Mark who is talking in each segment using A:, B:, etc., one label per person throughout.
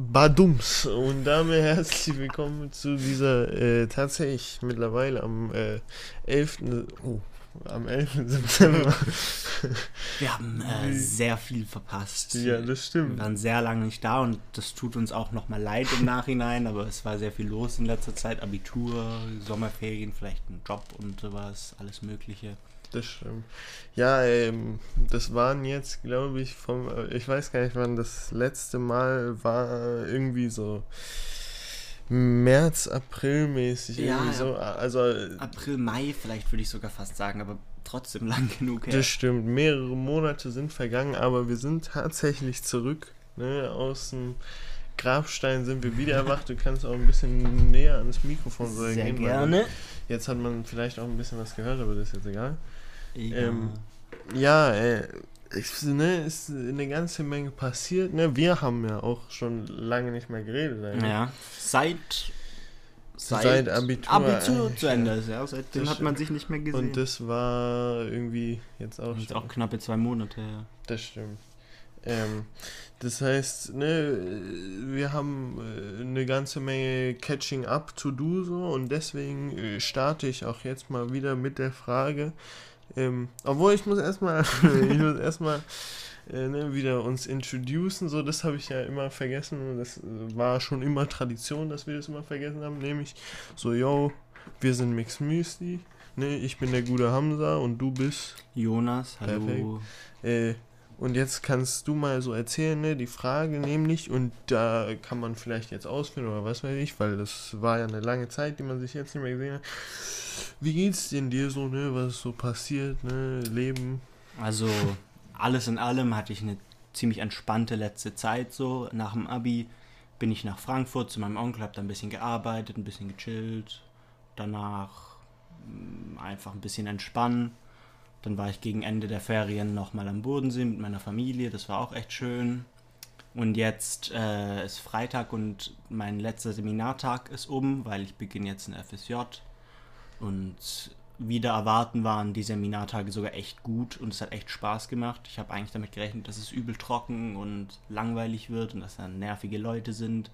A: Badums und damit herzlich willkommen zu dieser äh, tatsächlich mittlerweile am äh, 11. Oh, am 11. September.
B: Wir haben äh, sehr viel verpasst.
A: Ja, das stimmt.
B: Wir waren sehr lange nicht da und das tut uns auch nochmal leid im Nachhinein, aber es war sehr viel los in letzter Zeit. Abitur, Sommerferien, vielleicht ein Job und sowas, alles Mögliche.
A: Das stimmt. Ja, ähm, das waren jetzt, glaube ich, vom, äh, ich weiß gar nicht, wann das letzte Mal war, irgendwie so März, April mäßig.
B: Ja,
A: irgendwie so. Also,
B: April, Mai vielleicht würde ich sogar fast sagen, aber trotzdem lang genug her.
A: das stimmt. Mehrere Monate sind vergangen, aber wir sind tatsächlich zurück. Ne? Aus dem Grabstein sind wir wieder erwacht. Du kannst auch ein bisschen näher ans Mikrofon so
B: Sehr
A: gehen,
B: gerne.
A: Jetzt hat man vielleicht auch ein bisschen was gehört, aber das ist jetzt egal.
B: Ja.
A: Ähm, Ja, äh, ich, ne, ist eine ganze Menge passiert. Ne? Wir haben ja auch schon lange nicht mehr geredet. eigentlich.
B: ja. Seit,
A: Seit Abitur
B: Abitur
A: eigentlich,
B: zu Ende ist, ja. Seitdem hat man sich nicht mehr gesehen.
A: Und das war irgendwie jetzt auch schon.
B: auch knappe zwei Monate her.
A: Das stimmt. Ähm, das heißt, ne, wir haben äh, eine ganze Menge Catching Up to do so und deswegen äh, starte ich auch jetzt mal wieder mit der Frage, ähm, obwohl ich muss erstmal, ich muss erstmal äh, ne, wieder uns introducen, so das habe ich ja immer vergessen. Und das äh, war schon immer Tradition, dass wir das immer vergessen haben, nämlich so, yo, wir sind Mix Müsli, ne, ich bin der gute Hamza und du bist
B: Jonas, hallo.
A: äh, und jetzt kannst du mal so erzählen, ne, die Frage nämlich, und da kann man vielleicht jetzt ausführen oder was weiß ich, weil das war ja eine lange Zeit, die man sich jetzt nicht mehr gesehen hat. Wie geht's denn dir so, ne, was so passiert, ne, Leben?
B: Also alles in allem hatte ich eine ziemlich entspannte letzte Zeit so. Nach dem Abi bin ich nach Frankfurt zu meinem Onkel, habe da ein bisschen gearbeitet, ein bisschen gechillt. Danach mh, einfach ein bisschen entspannen. Dann war ich gegen Ende der Ferien nochmal am Bodensee mit meiner Familie. Das war auch echt schön. Und jetzt äh, ist Freitag und mein letzter Seminartag ist um, weil ich beginne jetzt ein FSJ. Und wieder erwarten waren die Seminartage sogar echt gut und es hat echt Spaß gemacht. Ich habe eigentlich damit gerechnet, dass es übel trocken und langweilig wird und dass da nervige Leute sind.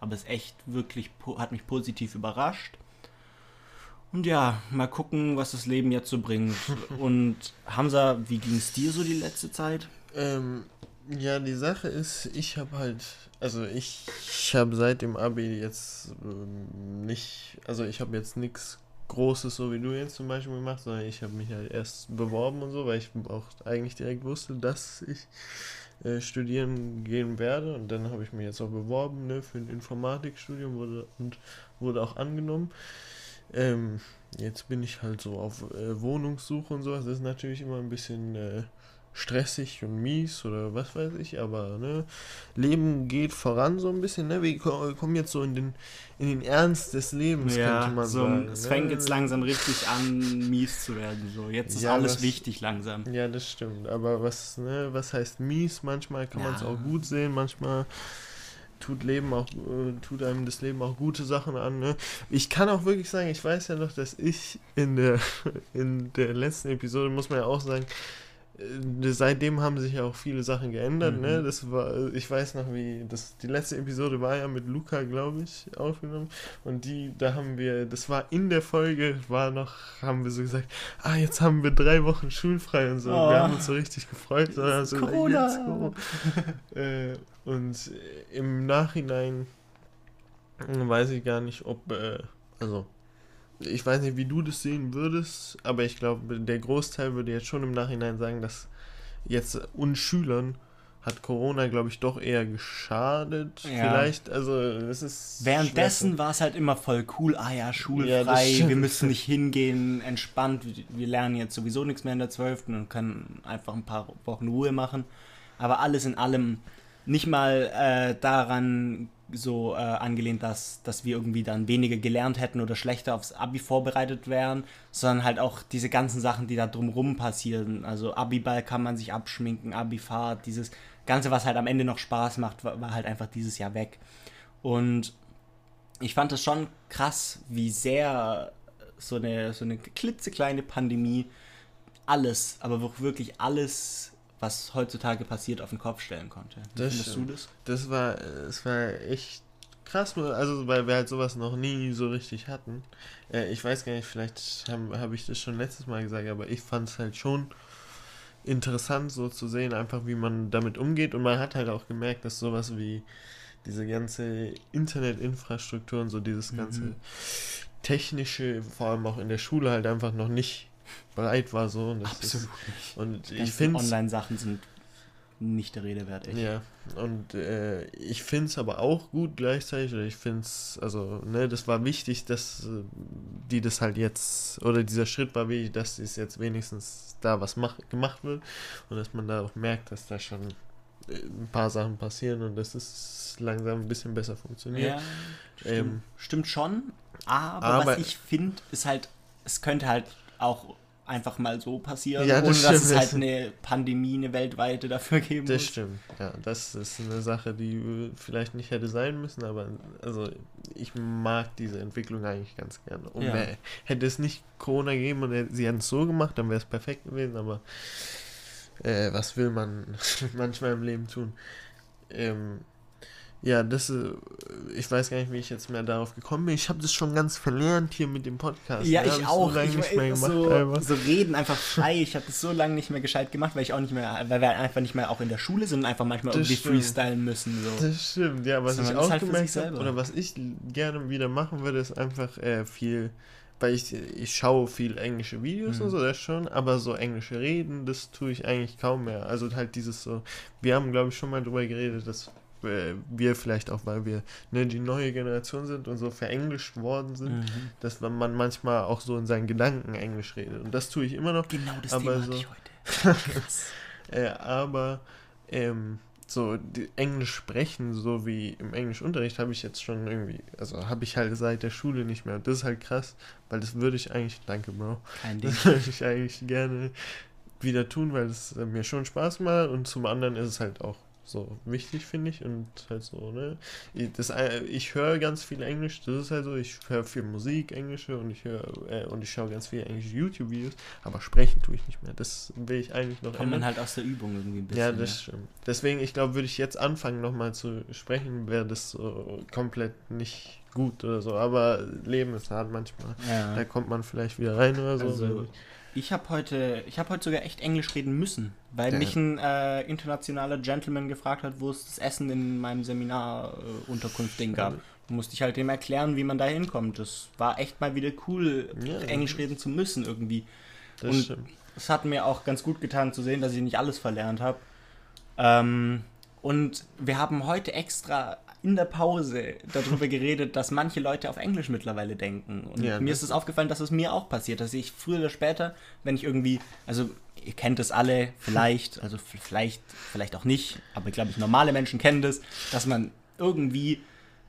B: Aber es echt wirklich hat mich positiv überrascht. Und ja, mal gucken, was das Leben jetzt so bringt. Und Hamza, wie ging es dir so die letzte Zeit?
A: Ähm, ja, die Sache ist, ich habe halt, also ich, ich habe seit dem Abi jetzt ähm, nicht, also ich habe jetzt nichts Großes, so wie du jetzt zum Beispiel gemacht, sondern ich habe mich halt erst beworben und so, weil ich auch eigentlich direkt wusste, dass ich äh, studieren gehen werde und dann habe ich mich jetzt auch beworben ne, für ein Informatikstudium wurde, und wurde auch angenommen. Ähm, jetzt bin ich halt so auf äh, Wohnungssuche und sowas. Das ist natürlich immer ein bisschen äh, stressig und mies oder was weiß ich, aber ne, Leben geht voran so ein bisschen, ne? Wir ko- kommen jetzt so in den, in den Ernst des Lebens, könnte man
B: so,
A: sagen.
B: es
A: ne?
B: fängt jetzt langsam richtig an, mies zu werden. So, jetzt ist
A: Ja,
B: alles
A: was-
B: wichtig langsam.
A: Ja, das stimmt. Aber was, ne, was heißt mies? Manchmal kann man es
B: Ja.
A: auch gut sehen, manchmal tut Leben auch, äh, tut einem das Leben auch gute Sachen an. Ne? Ich kann auch wirklich sagen, ich weiß ja noch, dass ich in der in der letzten Episode muss man ja auch sagen, äh, seitdem haben sich ja auch viele Sachen geändert.
B: Mhm.
A: Ne? Das war, ich weiß noch, wie das die letzte Episode war ja mit Luca, glaube ich, aufgenommen. Und die, da haben wir, das war in der Folge, war noch, haben wir so gesagt, ah, jetzt haben wir drei Wochen schulfrei und so.
B: Oh.
A: Wir haben uns so richtig gefreut. So,
B: Corona.
A: jetzt Corona. äh, und äh, im Nachhinein äh, weiß ich gar nicht, ob, äh, also, ich weiß nicht, wie du das sehen würdest, aber ich glaube, der Großteil würde jetzt schon im Nachhinein sagen, dass jetzt uns Schülern hat Corona, glaube ich, doch eher geschadet.
B: Ja.
A: Vielleicht, also, es ist.
B: Währenddessen war es halt immer voll cool. Ah ja,
A: Ja,
B: schulfrei,
A: stimmt.
B: wir müssen nicht hingehen, entspannt. Wir- Wir lernen jetzt sowieso nichts mehr in der 12. und können einfach ein paar Wochen Ruhe machen. Aber alles in allem nicht mal äh, daran so äh, angelehnt, dass, dass wir irgendwie dann weniger gelernt hätten oder schlechter aufs Abi vorbereitet wären, sondern halt auch diese ganzen Sachen, die da drumrum passieren. Also Abiball kann man sich abschminken, Abifahrt, dieses Ganze, was halt am Ende noch Spaß macht, war, war halt einfach dieses Jahr weg. Und ich fand es schon krass, wie sehr so eine, so eine klitzekleine Pandemie alles, aber wirklich alles was heutzutage passiert, auf den Kopf stellen konnte. Wie
A: Das
B: findest du das?
A: Das war, es war echt krass, also weil wir halt sowas noch nie so richtig hatten. Äh, ich weiß gar nicht, vielleicht habe hab ich das schon letztes Mal gesagt, aber ich fand es halt schon interessant so zu sehen, einfach wie man damit umgeht und man hat halt auch gemerkt, dass sowas wie diese ganze Internetinfrastruktur und so dieses
B: Mhm.
A: ganze technische, vor allem auch in der Schule halt einfach noch nicht bereit war so. Und das
B: Absolut
A: Ist,
B: nicht.
A: und ich finde
B: Online-Sachen sind nicht der Rede wert, echt.
A: ja, und äh, ich finde es aber auch gut gleichzeitig, oder ich finde es, also, ne, das war wichtig, dass äh, die das halt jetzt, oder dieser Schritt war wichtig, dass es jetzt wenigstens da was mach, gemacht wird und dass man da auch merkt, dass da schon äh, ein paar Sachen passieren und dass es langsam ein bisschen besser funktioniert.
B: Ja, stimmt,
A: Ähm,
B: stimmt schon. Aber,
A: aber-
B: was ich finde, ist halt, es könnte halt auch einfach mal so passieren,
A: Ja,
B: ohne
A: das
B: dass es halt eine Pandemie, eine weltweite dafür geben
A: Das
B: muss.
A: stimmt, ja, das ist eine Sache, die vielleicht nicht hätte sein müssen, aber also ich mag diese Entwicklung eigentlich ganz gerne. Und
B: Ja.
A: hätte es nicht Corona gegeben und sie hätten es so gemacht, dann wäre es perfekt gewesen, aber äh, was will man manchmal im Leben tun? Ähm, ja, das, äh, ich weiß gar nicht, wie ich jetzt mehr darauf gekommen bin. Ich habe das schon ganz verlernt hier mit dem Podcast.
B: Ja, ich
A: so
B: auch.
A: lange
B: ich
A: nicht mehr gemacht.
B: so, so reden einfach frei. Ich habe das so lange nicht mehr gescheit gemacht, weil ich auch nicht mehr, weil wir einfach nicht mehr auch in der Schule sind und einfach manchmal
A: Das
B: irgendwie
A: stimmt.
B: freestylen müssen. So.
A: Das stimmt, ja, was
B: So,
A: ich auch
B: halt
A: gemerkt habe, oder was ich gerne wieder machen würde, ist einfach äh, viel, weil ich, ich schaue viel englische Videos
B: Mhm.
A: und so, das schon, aber so englische Reden, das tue ich eigentlich kaum mehr. Also halt dieses so, wir haben glaube ich schon mal drüber geredet, dass wir vielleicht auch, weil wir ne, die neue Generation sind und so verenglischt worden sind,
B: Mhm.
A: dass man man manchmal auch so in seinen Gedanken Englisch redet. Und das tue ich immer noch.
B: Genau das
A: Aber
B: Thema
A: so-
B: ich heute.
A: Äh, aber ähm, so Englisch sprechen, so wie im Englischunterricht, habe ich jetzt schon irgendwie, also habe ich halt seit der Schule nicht mehr. Und das ist halt krass, weil das würde ich eigentlich, danke Bro,
B: Kein Ding.
A: das würde ich eigentlich gerne wieder tun, weil es äh, mir schon Spaß macht und zum anderen ist es halt auch so wichtig, finde ich. Und halt so, ne? Ich, das, äh, ich höre ganz viel Englisch, das ist halt so, ich höre viel Musik, Englische und ich höre äh, und ich schaue ganz viel englische YouTube-Videos, aber sprechen tue ich nicht mehr. Das will ich eigentlich noch
B: Kommt man halt aus der Übung irgendwie ein bisschen.
A: ja, das stimmt. Deswegen, ich glaube, würde ich jetzt anfangen, nochmal zu sprechen, wäre das so komplett nicht gut oder so. Aber Leben ist hart manchmal.
B: ja.
A: Da kommt man vielleicht wieder rein oder so.
B: Also, ich habe heute, ich habe heute sogar echt Englisch reden müssen, weil mich ein äh, internationaler Gentleman gefragt hat, wo es das Essen in meinem Seminar äh, gab. Da musste ich halt dem erklären, wie man da hinkommt. Das war echt mal wieder cool,
A: Ja.
B: Englisch reden zu müssen irgendwie.
A: das
B: und-
A: stimmt.
B: Es hat mir auch ganz gut getan zu sehen, dass ich nicht alles verlernt habe. Ähm, und wir haben heute extra in der Pause darüber geredet, dass manche Leute auf Englisch mittlerweile denken. Und
A: Ja,
B: mir ist es aufgefallen, dass es mir auch passiert, dass ich früher oder später, wenn ich irgendwie, also ihr kennt es alle, vielleicht, also vielleicht, vielleicht auch nicht, aber glaube ich, normale Menschen kennen das, dass man irgendwie,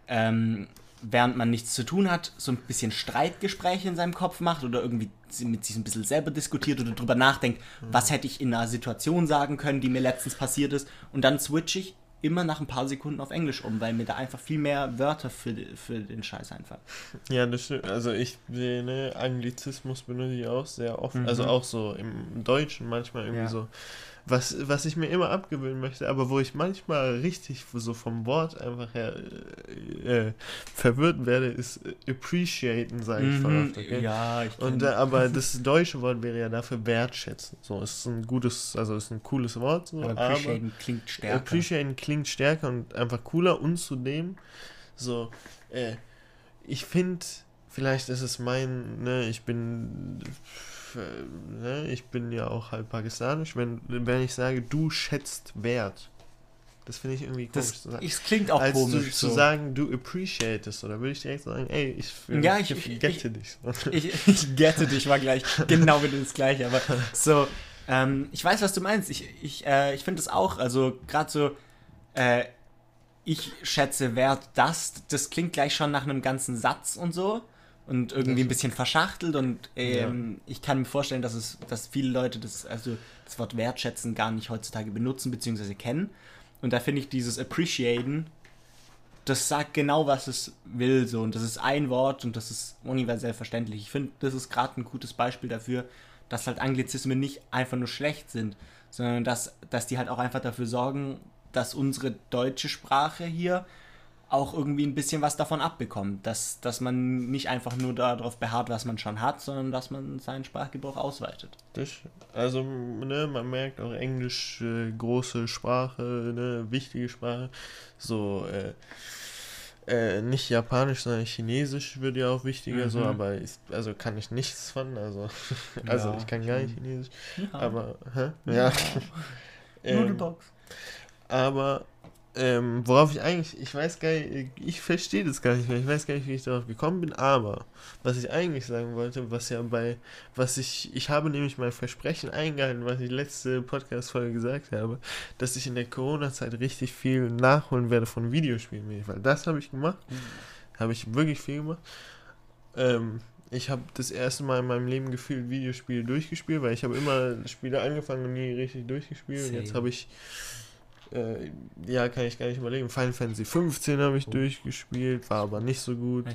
B: ähm, während man nichts zu tun hat, so ein bisschen Streitgespräche in seinem Kopf macht oder irgendwie mit sich ein bisschen selber diskutiert oder drüber nachdenkt, was hätte ich in einer Situation sagen können, die mir letztens passiert ist. Und dann switche ich immer nach ein paar Sekunden auf Englisch um, weil mir da einfach viel mehr Wörter für, für den Scheiß einfallen.
A: Ja, das stimmt. Also ich ne, Anglizismus benutze ich auch sehr oft.
B: Mhm.
A: Also auch so im Deutschen manchmal irgendwie
B: Ja.
A: so. Was, was ich mir immer abgewöhnen möchte, aber wo ich manchmal richtig so vom Wort einfach her äh, äh, verwirrt werde, ist äh, appreciaten, sage ich voll oft. Okay?
B: Mhm. Ja, ich
A: Und äh, aber das deutsche Wort wäre ja dafür wertschätzen. So, es ist ein gutes, also es ist ein cooles Wort, so,
B: aber
A: aber,
B: appreciaten klingt stärker.
A: appreciaten klingt stärker und einfach cooler und zudem so, äh, ich finde, vielleicht ist es mein, ne, ich bin, ne, ich bin ja auch halb pakistanisch, wenn, wenn ich sage, du schätzt Wert. Das finde ich irgendwie komisch
B: das,
A: zu sagen.
B: es klingt auch
A: Als
B: komisch.
A: du, zu
B: so.
A: sagen, du appreciatest, oder würde ich direkt sagen, ey, ich,
B: Ja, ich- ich-
A: gette dich.
B: Ich, ich gette dich, war gleich genau wieder das Gleiche, aber so, ähm, ich weiß, was du meinst. Ich, ich, äh, ich finde es auch, also gerade so, äh, ich schätze Wert das, das klingt gleich schon nach einem ganzen Satz und so und irgendwie ein bisschen verschachtelt und ähm, ich kann mir vorstellen, dass es, dass viele Leute das, also das Wort wertschätzen gar nicht heutzutage benutzen bzw. kennen und da finde ich dieses appreciaten das sagt genau, was es will, so. Und das ist ein Wort und das ist universell verständlich. Ich finde, das ist gerade ein gutes Beispiel dafür, dass halt Anglizismen nicht einfach nur schlecht sind, sondern dass, dass die halt auch einfach dafür sorgen, dass unsere deutsche Sprache hier auch irgendwie ein bisschen was davon abbekommt. Dass, dass man nicht einfach nur darauf beharrt, was man schon hat, sondern dass man seinen Sprachgebrauch ausweitet.
A: Also, ne, man merkt auch Englisch, äh, große Sprache, ne, wichtige Sprache. So, äh, äh, nicht Japanisch, sondern Chinesisch wird ja auch wichtiger, mhm. so, aber ich, also kann ich nichts von, also, also ja, ich kann gar nicht Chinesisch, ja. aber, hä? Ja. ja. ähm, Nudelbox. Aber ähm, worauf ich eigentlich, ich weiß gar nicht, ich verstehe das gar nicht mehr, ich weiß gar nicht, wie ich darauf gekommen bin, aber was ich eigentlich sagen wollte, was ja bei, was ich, ich habe nämlich mein Versprechen eingehalten, was ich letzte Podcast-Folge gesagt habe, dass ich in der Corona-Zeit richtig viel nachholen werde von Videospielen, weil das habe ich gemacht, mhm. habe ich wirklich viel gemacht. Ähm, ich habe das erste Mal in meinem Leben gefühlt Videospiele durchgespielt, weil ich habe immer Spiele angefangen und nie richtig durchgespielt Same. und jetzt habe ich äh, ja, kann ich gar nicht überlegen. Final Fantasy 15 habe ich oh. durchgespielt, war aber nicht so gut.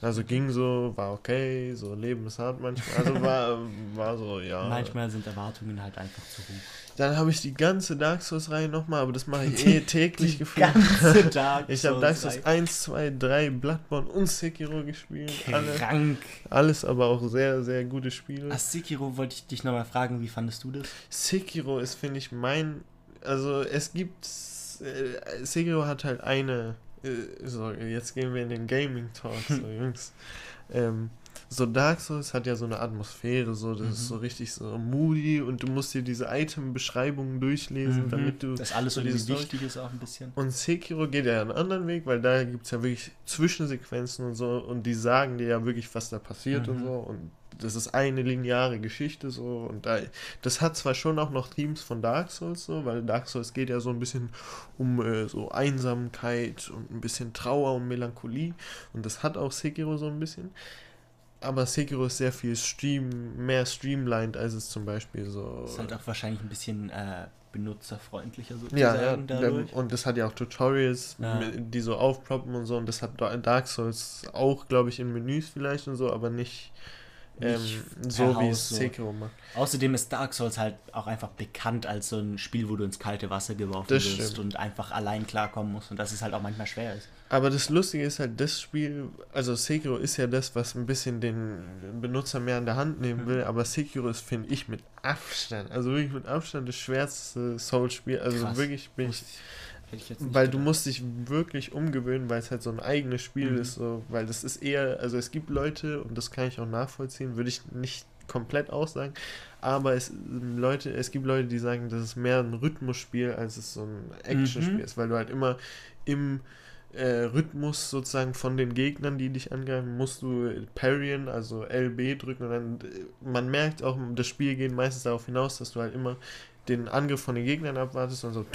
A: Also ging so, war okay, so Leben ist hart manchmal. Also war, war so, ja.
B: Manchmal sind Erwartungen halt einfach zu hoch.
A: Dann habe ich die ganze Dark Souls-Reihe nochmal, aber das mache ich eh täglich gefühlt. Ganze Dark ich habe Dark Souls 1, 2, 3, Bloodborne und Sekiro gespielt. Krank. Alle, alles aber auch sehr, sehr gute Spiele.
B: Ach, Sekiro wollte ich dich nochmal fragen, wie fandest du das?
A: Sekiro ist, finde ich, mein also es gibt, äh, Sekiro hat halt eine, äh, so, jetzt gehen wir in den Gaming Talk, so Jungs. Ähm, so Dark Souls hat ja so eine Atmosphäre, so das mhm. ist so richtig so moody und du musst dir diese Item-Beschreibungen durchlesen, mhm. damit du.
B: Das alles so dieses wichtig ist auch ein bisschen.
A: Und Sekiro geht ja einen anderen Weg, weil da gibt es ja wirklich Zwischensequenzen und so und die sagen dir ja wirklich, was da passiert mhm. und so und das ist eine lineare Geschichte so und da, das hat zwar schon auch noch Themes von Dark Souls so, weil Dark Souls geht ja so ein bisschen um äh, so Einsamkeit und ein bisschen Trauer und Melancholie und das hat auch Sekiro so ein bisschen, aber Sekiro ist sehr viel stream, mehr streamlined als es zum Beispiel so.
B: Ist halt auch wahrscheinlich ein bisschen äh, benutzerfreundlicher sozusagen
A: ja, dadurch. Und das hat ja auch Tutorials, ja. die so aufploppen und so und das hat Dark Souls auch, glaube ich, in Menüs vielleicht und so, aber nicht ähm,
B: so wie es Sekiro macht. Außerdem ist Dark Souls halt auch einfach bekannt als so ein Spiel, wo du ins kalte Wasser geworfen das wirst stimmt. und einfach allein klarkommen musst und dass es halt auch manchmal schwer ist.
A: Aber das Lustige ist halt, das Spiel, also Sekiro ist ja das, was ein bisschen den Benutzer mehr an der Hand nehmen will, mhm. aber Sekiro ist, finde ich, mit Abstand, also wirklich mit Abstand das schwerste Soul-Spiel. Also Krass. wirklich bin ich weil gedacht. du musst dich wirklich umgewöhnen, weil es halt so ein eigenes Spiel mhm. ist, so, weil das ist eher, also es gibt Leute, und das kann ich auch nachvollziehen, würde ich nicht komplett aussagen, aber es Leute, es gibt Leute, die sagen, das ist mehr ein Rhythmusspiel, als es so ein Actionspiel mhm. ist, weil du halt immer im äh, Rhythmus sozusagen von den Gegnern, die dich angreifen, musst du parryen, also LB drücken und dann, äh, man merkt auch, das Spiel geht meistens darauf hinaus, dass du halt immer den Angriff von den Gegnern abwartest und so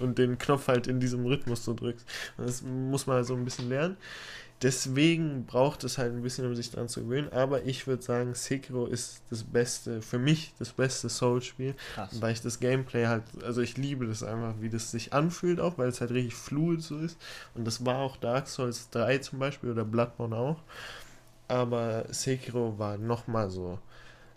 A: und den Knopf halt in diesem Rhythmus so drückst. Und das muss man halt so ein bisschen lernen. Deswegen braucht es halt ein bisschen, um sich dran zu gewöhnen. Aber ich würde sagen, Sekiro ist das beste, für mich das beste Soul-Spiel, weil ich das Gameplay halt, also ich liebe das einfach, wie das sich anfühlt auch, weil es halt richtig fluid so ist. Und das war auch Dark Souls 3 zum Beispiel oder Bloodborne auch. Aber Sekiro war nochmal so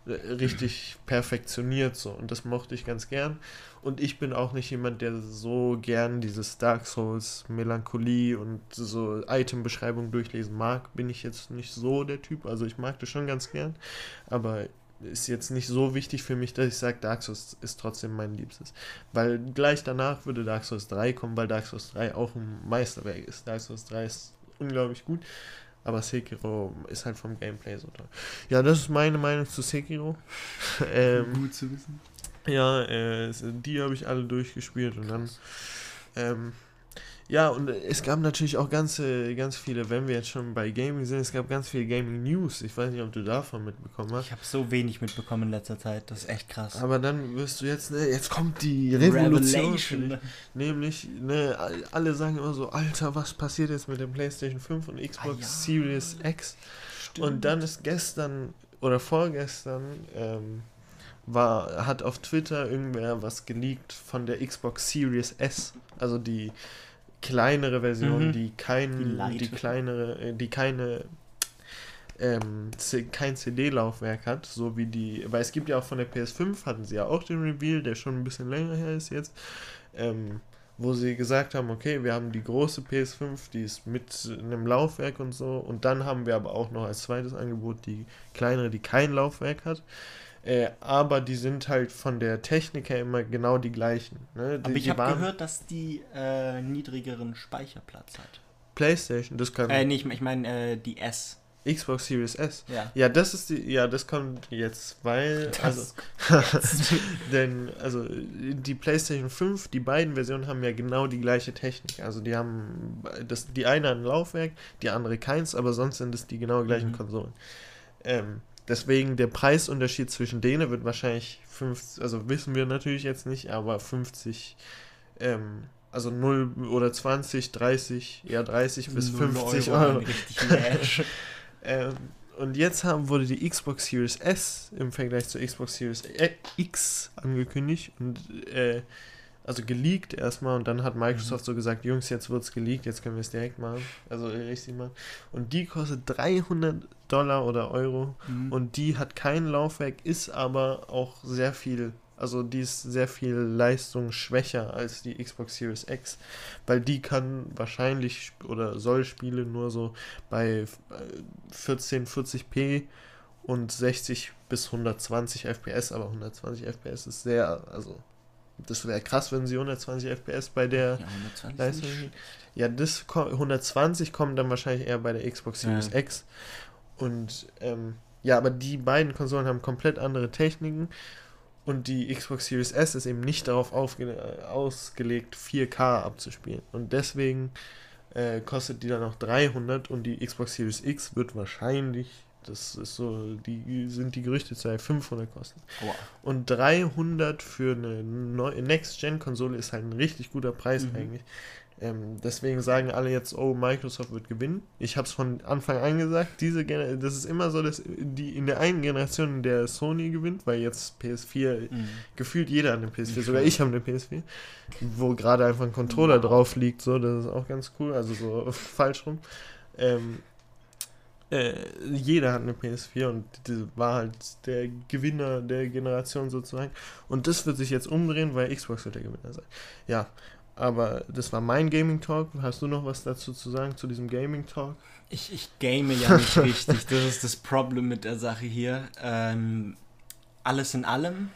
A: richtig perfektioniert so und das mochte ich ganz gern und ich bin auch nicht jemand, der so gern dieses Dark Souls Melancholie und so Item-Beschreibung durchlesen mag, bin ich jetzt nicht so der Typ, also ich mag das schon ganz gern, aber ist jetzt nicht so wichtig für mich, dass ich sage, Dark Souls ist trotzdem mein Liebstes. Weil gleich danach würde Dark Souls 3 kommen, weil Dark Souls 3 auch ein Meisterwerk ist. Dark Souls 3 ist unglaublich gut. Aber Sekiro ist halt vom Gameplay so toll. Ja, das ist meine Meinung zu Sekiro. ähm, Gut zu wissen. Ja, äh, die habe ich alle durchgespielt und dann ähm, ja, und es gab natürlich auch ganz, ganz viele, wenn wir jetzt schon bei Gaming sind, es gab ganz viele Gaming News. Ich weiß nicht, ob du davon mitbekommen hast.
B: Ich habe so wenig mitbekommen in letzter Zeit, das ist echt krass.
A: Aber dann wirst du jetzt, ne, jetzt kommt die Revolution. Revelation. Nämlich, ne, alle sagen immer so, Alter, was passiert jetzt mit dem PlayStation 5 und Xbox ah, ja. Series X? Stimmt. Und dann ist gestern oder vorgestern, ähm, war, hat auf Twitter irgendwer was geleakt von der Xbox Series S, also die kleinere Version, mhm. die kein, die, die, kleinere, äh, die keine ähm, kein CD-Laufwerk hat, so wie die, weil es gibt ja auch von der PS5, hatten sie ja auch den Reveal, der schon ein bisschen länger her ist jetzt, ähm, wo sie gesagt haben, okay, wir haben die große PS5, die ist mit einem Laufwerk und so, und dann haben wir aber auch noch als zweites Angebot die kleinere, die kein Laufwerk hat. Äh, aber die sind halt von der Technik her immer genau die gleichen. Ne? Die,
B: aber ich habe gehört, dass die äh, niedrigeren Speicherplatz hat.
A: PlayStation, das kann.
B: Äh, nee, ich, ich meine äh, die S.
A: Xbox Series S.
B: Ja.
A: Ja, das ist die, ja, das kommt jetzt, weil,
B: Das
A: also, denn, also, die PlayStation 5, die beiden Versionen haben ja genau die gleiche Technik. Also, die haben, das, die eine hat ein Laufwerk, die andere keins, aber sonst sind es die genau gleichen
B: Mhm.
A: Konsolen. Ähm, deswegen der Preisunterschied zwischen denen wird wahrscheinlich 50, also wissen wir natürlich jetzt nicht, aber 50, ähm, also 0 oder 20, 30, eher 30 bis 50 Euro.
B: Match.
A: Ähm, und jetzt haben, wurde die Xbox Series S im Vergleich zur Xbox Series X angekündigt und äh, also geleakt erstmal und dann hat Microsoft so gesagt, Jungs, jetzt wird's geleakt, jetzt können wir es direkt machen, also richtig machen. Und die kostet 300 Dollar oder Euro
B: Mhm.
A: und die hat kein Laufwerk, ist aber auch sehr viel, also die ist sehr viel leistungsschwächer als die Xbox Series X, weil die kann wahrscheinlich oder soll Spiele nur so bei äh, 1440p und 60 bis 120 FPS, aber 120 FPS ist sehr, also das wäre krass, wenn sie 120 FPS bei der
B: ja, 120
A: Leistung. Ja, das ko- 120 kommen dann wahrscheinlich eher bei der Xbox Series
B: Ja.
A: X. Und ähm, ja, aber die beiden Konsolen haben komplett andere Techniken. Und die Xbox Series S ist eben nicht darauf ausgelegt, 4K abzuspielen. Und deswegen äh, kostet die dann auch 300 und die Xbox Series X wird wahrscheinlich, das ist so, die sind die Gerüchte 500 kosten.
B: Aua.
A: Und 300 für eine Next-Gen-Konsole ist halt ein richtig guter Preis
B: Mhm.
A: eigentlich. Ähm, deswegen sagen alle jetzt, oh, Microsoft wird gewinnen. Ich habe es von Anfang an gesagt, diese das ist immer so, dass die in der einen Generation der Sony gewinnt, weil jetzt PS4
B: Mhm.
A: gefühlt jeder hat eine PS4,
B: Ich
A: sogar ich habe eine PS4, wo gerade einfach ein Controller drauf liegt, so, das ist auch ganz cool, also so falsch rum. Ähm, äh, jeder hat eine PS4 und die war halt der Gewinner der Generation sozusagen. Und das wird sich jetzt umdrehen, weil Xbox wird der Gewinner sein. Ja, aber das war mein Gaming Talk. Hast du noch was dazu zu sagen zu diesem Gaming Talk?
B: Ich, ich game ja nicht richtig. Das ist das Problem mit der Sache hier. Ähm, alles in allem,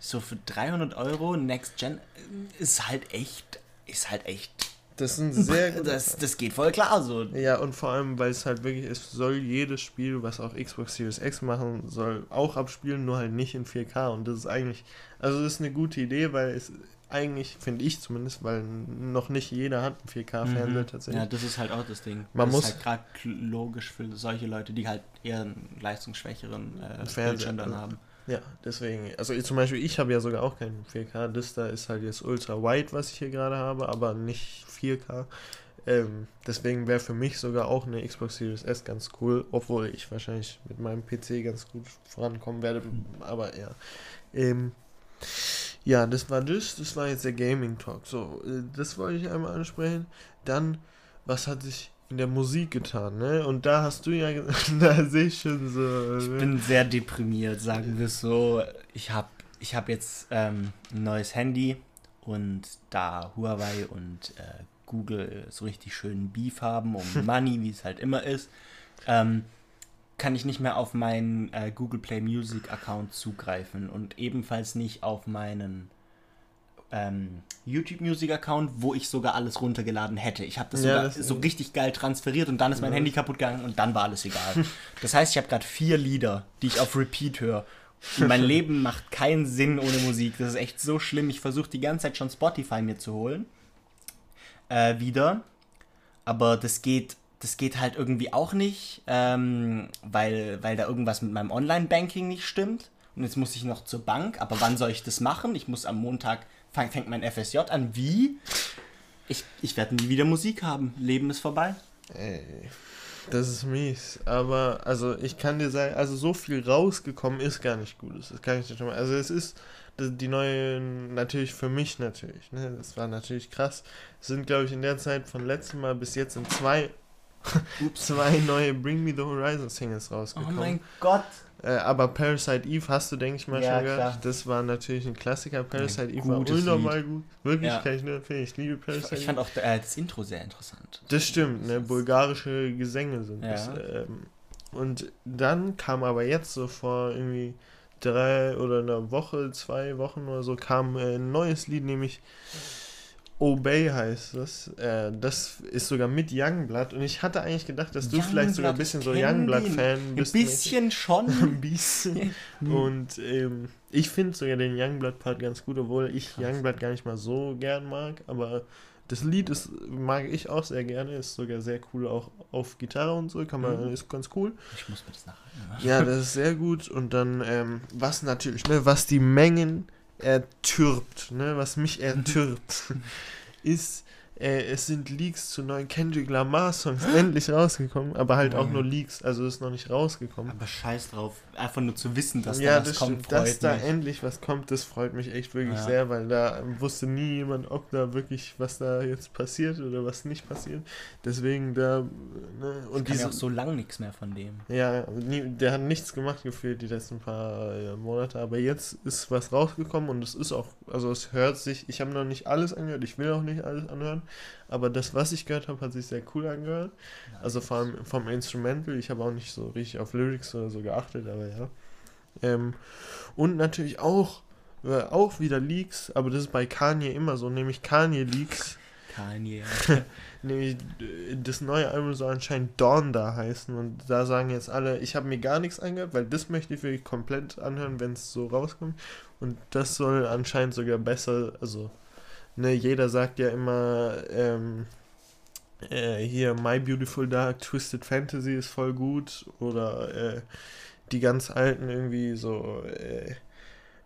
B: so für 300 Euro Next Gen äh, ist halt echt, ist halt echt.
A: Das sind sehr gute
B: Das, das geht voll klar so.
A: Ja, und vor allem, weil es halt wirklich, es soll jedes Spiel, was auch Xbox Series X machen soll, auch abspielen, nur halt nicht in 4K. Und das ist eigentlich, also das ist eine gute Idee, weil es eigentlich, finde ich zumindest, weil noch nicht jeder hat einen 4K-Fernseher
B: Mhm.
A: tatsächlich.
B: Ja, das ist halt auch das Ding.
A: Man
B: das
A: muss-
B: ist halt gerade logisch für solche Leute, die halt eher einen leistungsschwächeren äh,
A: Fernseher,
B: dann
A: ja.
B: haben.
A: Ja, deswegen, also ich, zum Beispiel, ich habe ja sogar auch keinen 4K. Das da ist halt jetzt Ultra Wide, was ich hier gerade habe, aber nicht 4K. Ähm, deswegen wäre für mich sogar auch eine Xbox Series S ganz cool, obwohl ich wahrscheinlich mit meinem PC ganz gut vorankommen werde, aber ja. Ähm, ja, das war das, das war jetzt der Gaming Talk. So, äh, das wollte ich einmal ansprechen. Dann, was hat sich in der Musik getan, ne? Und da hast du ja, da sehe ich schon so.
B: Ich
A: ne?
B: bin sehr deprimiert, sagen wir es so. Ich habe ich hab jetzt ähm, ein neues Handy und da Huawei und äh, Google so richtig schön Beef haben um Money, wie es halt immer ist, ähm, kann ich nicht mehr auf meinen äh, Google Play Music Account zugreifen und ebenfalls nicht auf meinen ähm, YouTube Music Account, wo ich sogar alles runtergeladen hätte. Ich habe das
A: Ja, das-
B: so richtig geil transferiert und dann ist mein
A: Ja.
B: Handy kaputt gegangen und dann war alles egal. Das heißt, ich habe gerade vier Lieder, die ich auf Repeat höre. Mein Leben macht keinen Sinn ohne Musik. Das ist echt so schlimm. Ich versuche die ganze Zeit schon Spotify mir zu holen. Äh, wieder. Aber das geht, das geht halt irgendwie auch nicht, ähm, weil, weil da irgendwas mit meinem Online-Banking nicht stimmt. Und jetzt muss ich noch zur Bank. Aber wann soll ich das machen? Ich muss am Montag, fang, fängt mein FSJ an. Wie? Ich, ich werde nie wieder Musik haben. Leben ist vorbei.
A: Ey, das ist mies. Aber, also, ich kann dir sagen, also, so viel rausgekommen ist gar nicht gut. Das kann ich dir schon mal. Also, es ist die neue, natürlich für mich natürlich, ne? Das war natürlich krass. Es sind, glaube ich, in der Zeit von letztem Mal bis jetzt in zwei. zwei neue Bring Me the Horizon Singles rausgekommen.
B: Oh mein Gott.
A: Äh, aber Parasite Eve hast du, denke ich mal,
B: Ja,
A: schon gehört.
B: klar.
A: Das war natürlich ein Klassiker. Parasite
B: Ein
A: Eve war
B: gutes
A: unnormal gut. Wirklich,
B: Ja.
A: kann ich nur empfehlen. Ich liebe Parasite
B: Ich
A: Eve.
B: fand auch äh, das Intro sehr interessant.
A: Das stimmt, ne? Bulgarische Gesänge sind
B: Ja.
A: das. Ähm, und dann kam aber jetzt so vor irgendwie drei oder einer Woche, zwei Wochen oder so, kam äh, ein neues Lied, nämlich Obey heißt das. Äh, das ist sogar mit Youngblood und ich hatte eigentlich gedacht, dass du vielleicht sogar ein
B: Youngblood,
A: bisschen so Youngblood-Fan
B: Ein
A: bist.
B: bisschen schon.
A: Ein bisschen. Und ähm, ich finde sogar den Youngblood-Part ganz gut, obwohl ich
B: Krass.
A: Youngblood gar nicht mal so gern mag. Aber das Lied ist, mag ich auch sehr gerne. Ist sogar sehr cool auch auf Gitarre und so. Kann man,
B: Mhm.
A: ist ganz cool.
B: Ich muss mir das nachher.
A: Ja, das ist sehr gut. Und dann, ähm, was natürlich, ne, was die Mengen ertürbt, ne, was mich ertürbt, ist, äh, es sind Leaks zu neuen Kendrick Lamar Songs endlich rausgekommen, aber halt auch
B: Mhm.
A: nur Leaks, also ist noch nicht rausgekommen.
B: Aber scheiß drauf. Einfach nur zu wissen, dass
A: ja,
B: da was
A: das
B: kommt,
A: stimmt, dass
B: freut
A: da
B: mich.
A: endlich was kommt, das freut mich echt wirklich
B: Ja.
A: sehr, weil da wusste nie jemand, ob da wirklich was da jetzt passiert oder was nicht passiert. Deswegen da, ne,
B: Ich
A: und
B: kann ja
A: diese,
B: auch so lang nichts mehr von dem.
A: ja, nie, der hat nichts gemacht gefühlt die letzten paar äh, Monate, aber jetzt ist was rausgekommen und es ist auch, also es hört sich, ich habe noch nicht alles angehört, ich will auch nicht alles anhören, aber das, was ich gehört habe, hat sich sehr cool angehört. Also vor allem vom Instrumental, ich habe auch nicht so richtig auf Lyrics oder so geachtet, aber ja. Ähm, und natürlich auch, äh, auch wieder Leaks, aber das ist bei Kanye immer so, nämlich Kanye Leaks.
B: Kanye.
A: Nämlich äh, das neue Album soll anscheinend Dawn da heißen und da sagen jetzt alle, ich habe mir gar nichts angehört, weil das möchte ich wirklich komplett anhören, wenn es so rauskommt. Und das soll anscheinend sogar besser, also, ne, jeder sagt ja immer, ähm, äh, hier My Beautiful Dark Twisted Fantasy ist voll gut oder äh, die ganz alten irgendwie so äh,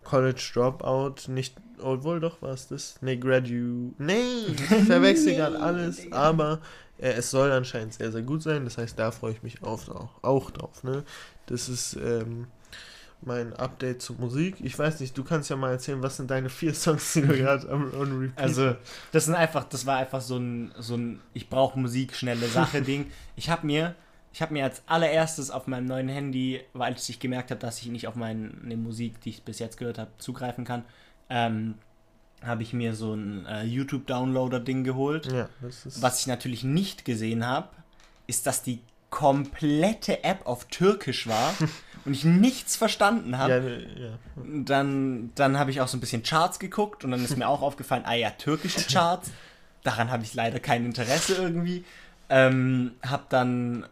A: College Dropout, nicht, obwohl doch war es das, ne, Gradu, nee, ich verwechsel gerade alles, aber äh, es soll anscheinend sehr, sehr gut sein, das heißt, da freue ich mich auf, auch, auch drauf, ne, das ist, ähm, mein Update zur Musik. Ich weiß nicht, du kannst ja mal erzählen, was sind deine vier Songs, die du gerade am on repeat
B: Also, das sind einfach, das war einfach so ein, so ein ich brauche Musik, schnelle Sache Ding. Ich habe mir, ich habe mir als allererstes auf meinem neuen Handy, weil ich gemerkt habe, dass ich nicht auf meine Musik, die ich bis jetzt gehört habe, zugreifen kann, ähm, habe ich mir so ein äh, YouTube-Downloader-Ding geholt.
A: Ja.
B: Was ich natürlich nicht gesehen habe, ist, dass die komplette App auf Türkisch war und ich nichts verstanden habe.
A: Ja, ja.
B: Dann, dann habe ich auch so ein bisschen Charts geguckt und dann ist mir auch aufgefallen, ah ja, türkische Charts. Daran habe ich leider kein Interesse irgendwie. Ähm, habe dann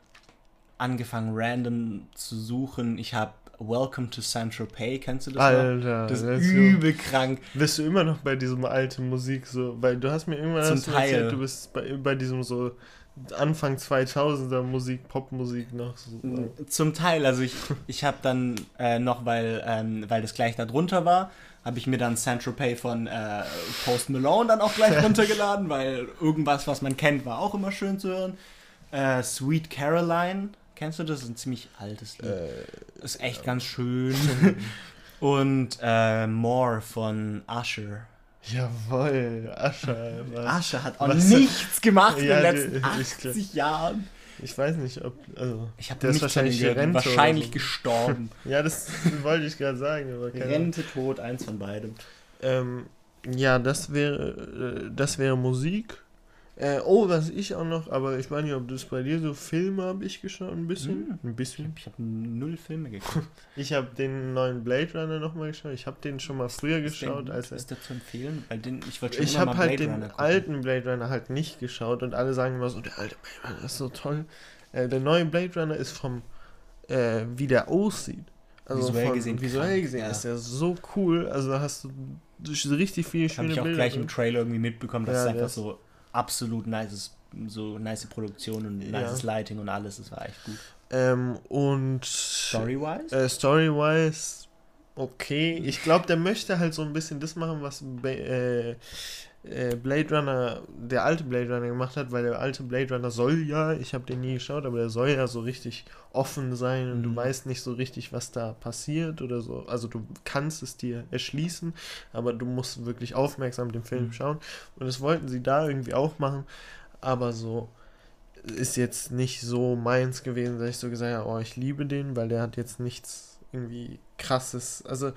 B: angefangen, random zu suchen. Ich habe Welcome to Saint-Tropez, kennst du das noch?
A: Alter,
B: Das ist übel krank.
A: Bist du immer noch bei diesem alten Musik so, weil du hast mir irgendwann
B: Zum Teil.
A: erzählt, du bist bei, bei diesem so Anfang 2000er Musik, Popmusik noch so.
B: Zum Teil, also ich, ich habe dann äh, noch, weil, ähm, weil das gleich da drunter war, habe ich mir dann Saint-Tropez von äh, Post Malone dann auch gleich runtergeladen, weil irgendwas, was man kennt, war auch immer schön zu hören. Äh, Sweet Caroline, kennst du das? Das ist ein ziemlich altes Lied.
A: Äh,
B: ist echt ganz schön. Und äh, More von Usher.
A: jawohl, Ascher. was-
B: Usher hat auch nichts gemacht in
A: Ja,
B: den
A: die-
B: letzten
A: ich glaub-
B: 80 Jahren.
A: Ich weiß nicht, ob. Also,
B: Ich habe nicht
A: wahrscheinlich oder
B: wahrscheinlich
A: so.
B: gestorben.
A: Ja, das wollte ich gerade sagen, aber.
B: Rente, Tod, eins von beidem.
A: Ähm, ja, das wäre, äh, das wäre Musik. Äh, oh, was ich auch noch, aber ich nicht, ob das bei dir so Filme habe ich geschaut, ein bisschen.
B: Hm.
A: Ein bisschen.
B: Ich habe null Filme geguckt.
A: Ich habe den neuen Blade Runner nochmal geschaut. Ich habe den schon mal früher geschaut,
B: ist,
A: als
B: der,
A: er.
B: ist der zu empfehlen? Weil den, ich wollte schon
A: Ich habe halt
B: Blade
A: den
B: Runner gucken.
A: alten Blade Runner halt nicht geschaut und alle sagen immer so, der alte Blade Runner ist so toll. Äh, der neue Blade Runner ist vom, äh, wie der aussieht. Also
B: Visuell
A: von,
B: gesehen
A: visuell gesehen
B: ja.
A: ist der so cool. Also da hast du richtig viele
B: Habe
A: schöne
B: ich auch
A: Bilder.
B: gleich im Trailer irgendwie mitbekommen, dass
A: Ja,
B: es einfach
A: ist-
B: so absolut nices, so nice Produktion und
A: Ja.
B: nices Lighting und alles. Das war echt gut.
A: Ähm, und
B: Story-wise?
A: äh, Story-wise, okay. Ich glaube, der möchte halt so ein bisschen das machen, was äh, Blade Runner, der alte Blade Runner gemacht hat, weil der alte Blade Runner soll ja, ich habe den nie geschaut, aber der soll ja so richtig offen sein und du
B: Mhm.
A: weißt nicht so richtig, was da passiert oder so. Also du kannst es dir erschließen, aber du musst wirklich aufmerksam den Film
B: Mhm.
A: schauen. Und das wollten sie da irgendwie auch machen, aber so ist jetzt nicht so meins gewesen, dass ich so gesagt habe, oh, ich liebe den, weil der hat jetzt nichts irgendwie krasses. Also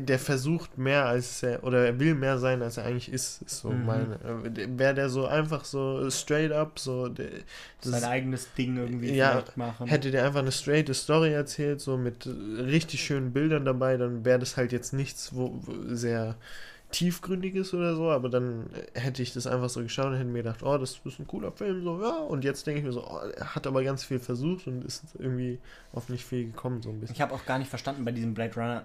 A: der, versucht mehr als er, oder er will mehr sein, als er eigentlich ist, ist so
B: Mhm.
A: meine. Wäre der so einfach so straight up, so der, das
B: Sein eigenes Ding irgendwie
A: Ja,
B: machen.
A: Hätte der einfach eine straight Story erzählt, so mit äh, richtig schönen Bildern dabei, dann wäre das halt jetzt nichts, wo, wo sehr tiefgründig ist oder so, aber dann äh, hätte ich das einfach so geschaut und hätte mir gedacht, oh, das ist ein cooler Film, so, ja, und jetzt denke ich mir so, oh, er hat aber ganz viel versucht und ist irgendwie auf nicht viel gekommen, so ein bisschen.
B: Ich habe auch gar nicht verstanden bei diesem Blade Runner,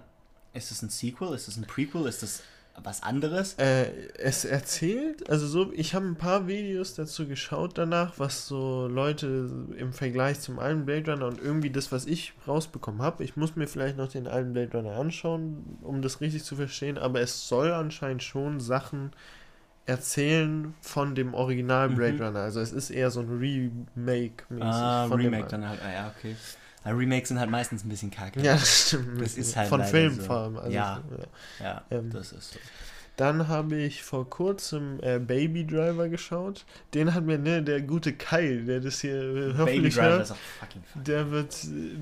B: ist es ein Sequel, ist es ein Prequel, ist es was anderes?
A: Äh, es erzählt, also so, ich habe ein paar Videos dazu geschaut danach, was so Leute im Vergleich zum alten Blade Runner und irgendwie das, was ich rausbekommen habe. Ich muss mir vielleicht noch den alten Blade Runner anschauen, um das richtig zu verstehen, aber es soll anscheinend schon Sachen erzählen von dem Original Blade
B: Mhm.
A: Runner. Also es ist eher so ein Remake-mäßig
B: Ah,
A: von
B: Remake dann halt, ah, ja, okay. Ja, Remakes sind halt meistens ein bisschen kacke.
A: Ja, das stimmt.
B: Das ist halt
A: von Filmen
B: so.
A: vor allem. Also
B: Ja.
A: so,
B: Ja,
A: Ähm,
B: das ist so.
A: Dann habe ich vor kurzem äh, Baby Driver geschaut. Den hat mir ne, der gute Kai, der das hier äh,
B: Baby
A: hoffentlich
B: Driver
A: hört,
B: ist auch fucking fuck.
A: der wird,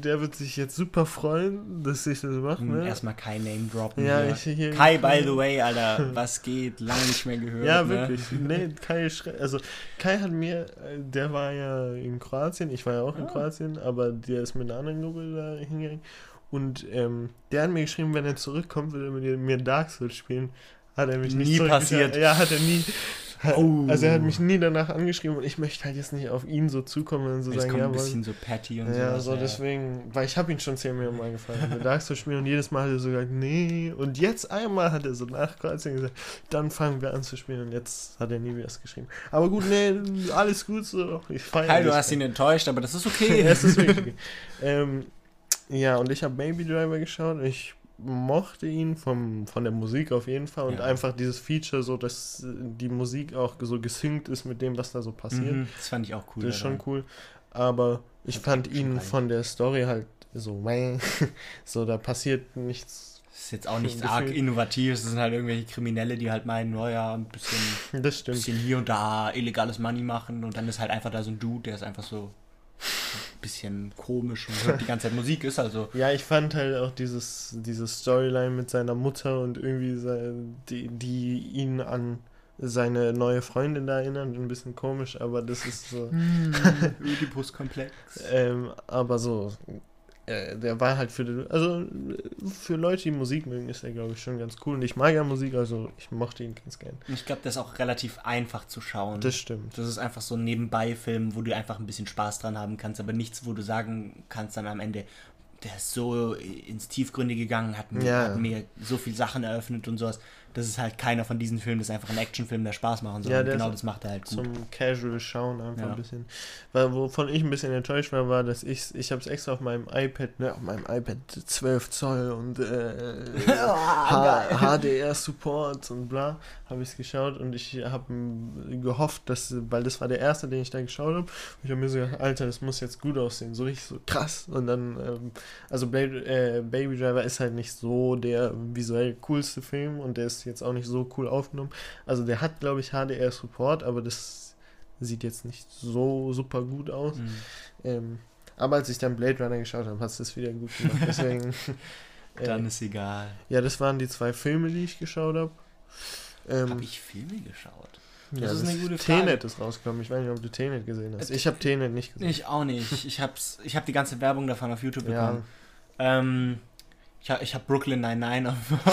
A: der wird sich jetzt super freuen, dass ich das mache.
B: Hm,
A: Ne?
B: Erstmal Kai Name droppen.
A: Ja,
B: hier.
A: ich hier.
B: Kai, by the way, Alter, was geht? Lange nicht mehr gehört.
A: Ja,
B: ne?
A: wirklich. Nee, Kai, also Kai hat mir, äh, der war ja in Kroatien, ich war ja auch in
B: Ah.
A: Kroatien, aber der ist mit einer anderen Gruppe da hingegangen. Und ähm, der hat mir geschrieben, wenn er zurückkommt, will er mit mir Dark Souls spielen. Hat er mich
B: Nie passiert.
A: Ja, hat er nie. Hat,
B: Oh.
A: Also er hat mich nie danach angeschrieben und ich möchte halt jetzt nicht auf ihn so zukommen und so
B: Jetzt
A: sagen,
B: kommt
A: ja,
B: ein bisschen so Patty und
A: ja, so deswegen, weil ich habe ihn schon zehnmal mal gefragt, Dark Souls spielen und jedes Mal hat er so gesagt, nee. Und jetzt einmal hat er so nach Kroatien gesagt, dann fangen wir an zu spielen und jetzt hat er nie wieder was geschrieben. Aber gut, nee, alles gut so. Ich feiere
B: Kai, du
A: das.
B: hast ihn enttäuscht, aber das ist okay.
A: ja, es ist wirklich okay. ähm, ja, und ich habe Baby Driver geschaut ich mochte ihn vom, von der Musik auf jeden Fall und
B: Ja.
A: einfach dieses Feature, so dass äh, die Musik auch so gesynkt ist mit dem, was da so passiert.
B: Mhm, das fand ich auch cool.
A: Das ist schon
B: daran.
A: cool. Aber ich
B: Hat
A: fand ihn
B: rein.
A: von der Story halt so, so, da passiert nichts.
B: Das ist jetzt auch nichts
A: Gefühl.
B: arg Innovatives. Das sind halt irgendwelche Kriminelle, die halt meinen, oh ja, ein bisschen,
A: Das
B: bisschen hier und da illegales Money machen und dann ist halt einfach da so ein Dude, der ist einfach so bisschen komisch und hört die ganze Zeit Musik ist also
A: Ja, ich fand halt auch dieses, diese Storyline mit seiner Mutter und irgendwie se- die, die ihn an seine neue Freundin da erinnern, ein bisschen komisch, aber das ist so.
B: Oedipus-Komplex.
A: Ähm, aber so, äh, der war halt für also für Leute, die Musik mögen, ist er glaube ich schon ganz cool. Und ich mag ja Musik, also ich mochte ihn ganz gern.
B: Ich glaube, das ist auch relativ einfach zu schauen.
A: Das stimmt.
B: Das ist einfach so ein Nebenbei-Film, wo du einfach ein bisschen Spaß dran haben kannst, aber nichts, wo du sagen kannst dann am Ende, der ist so ins Tiefgründige gegangen, hat mir,
A: Ja.
B: hat mir so viel Sachen eröffnet und sowas. Das ist halt keiner von diesen Filmen, das ist einfach ein Actionfilm, der Spaß machen soll.
A: Ja,
B: genau das macht er halt gut.
A: Zum Casual Schauen einfach
B: Ja.
A: ein bisschen. Weil wovon ich ein bisschen enttäuscht war, war, dass ich, ich habe es extra auf meinem iPad, ne, auf meinem iPad 12 Zoll und äh, H- HDR Support und bla, habe ich es geschaut und ich habe gehofft, dass, weil das war der erste, den ich da geschaut habe, ich habe mir so gedacht, Alter, das muss jetzt gut aussehen, so richtig so krass. Und dann, ähm, also Blade, äh, Baby Driver ist halt nicht so der visuell coolste Film und der ist jetzt auch nicht so cool aufgenommen. Also der hat, glaube ich, HDR Support, aber das sieht jetzt nicht so super gut aus.
B: Mhm.
A: Ähm, aber als ich dann Blade Runner geschaut habe, hat es das wieder gut gemacht. Deswegen,
B: Dann
A: äh,
B: ist egal.
A: ja, das waren die zwei Filme, die ich geschaut habe. Ähm,
B: Habe ich Filme geschaut?
A: ja,
B: das ist eine gute Frage.
A: Tenet ist rausgekommen. Ich weiß nicht, ob du Tenet gesehen hast. Ich habe Tenet nicht gesehen.
B: Ich auch nicht. Ich hab's, ich hab die ganze Werbung davon auf YouTube
A: ja,
B: bekommen. Ähm, ich habe ich hab Brooklyn 99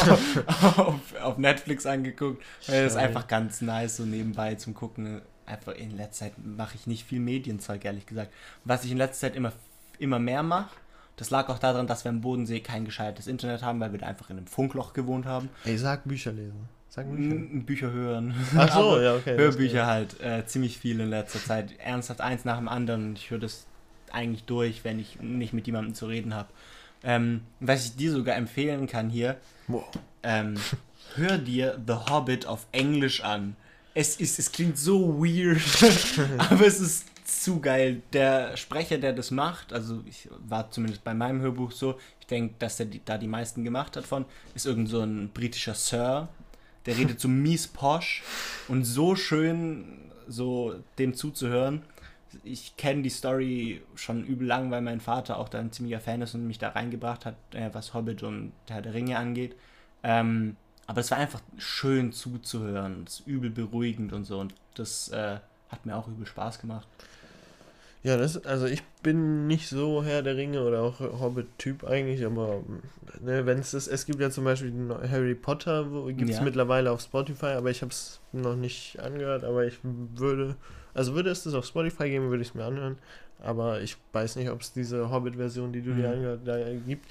B: auf, auf, auf Netflix angeguckt. Weil das einfach ganz nice, so nebenbei zum Gucken. Einfach in letzter Zeit mache ich nicht viel Medienzeug, ehrlich gesagt. Was ich in letzter Zeit immer, immer mehr mache, das lag auch daran, dass wir im Bodensee kein gescheites Internet haben, weil wir da einfach in einem Funkloch gewohnt haben.
A: Ey, sag Bücher lesen. Sag Bücher.
B: Bücher hören.
A: Ach so, ja, okay.
B: Hörbücher halt äh, ziemlich viel in letzter Zeit. Ernsthaft eins nach dem anderen. Ich höre das eigentlich durch, wenn ich nicht mit jemandem zu reden habe. Ähm, was ich dir sogar empfehlen kann hier,
A: Wow.
B: ähm, hör dir The Hobbit auf Englisch an. Es, ist, es klingt so weird, aber es ist zu geil. Der Sprecher, der das macht, also ich war zumindest bei meinem Hörbuch so, ich denke, dass der die, da die meisten gemacht hat von, ist irgend so ein britischer Sir, der redet so mies posch und so schön, so dem zuzuhören. Ich kenne die Story schon übel lang, weil mein Vater auch da ein ziemlicher Fan ist und mich da reingebracht hat, äh, was Hobbit und Herr der Ringe angeht. Ähm, aber es war einfach schön zuzuhören, es ist übel beruhigend und so und das äh, hat mir auch übel Spaß gemacht.
A: Ja, das, also ich bin nicht so Herr der Ringe oder auch Hobbit-Typ eigentlich, aber ne, wenn es ist, es gibt ja zum Beispiel Harry Potter, gibt es ja. mittlerweile auf Spotify, aber ich habe es noch nicht angehört, aber ich würde, also würde es das auf Spotify geben, würde ich es mir anhören, aber ich weiß nicht, ob es diese Hobbit-Version, die du mhm. dir angehört, da gibt.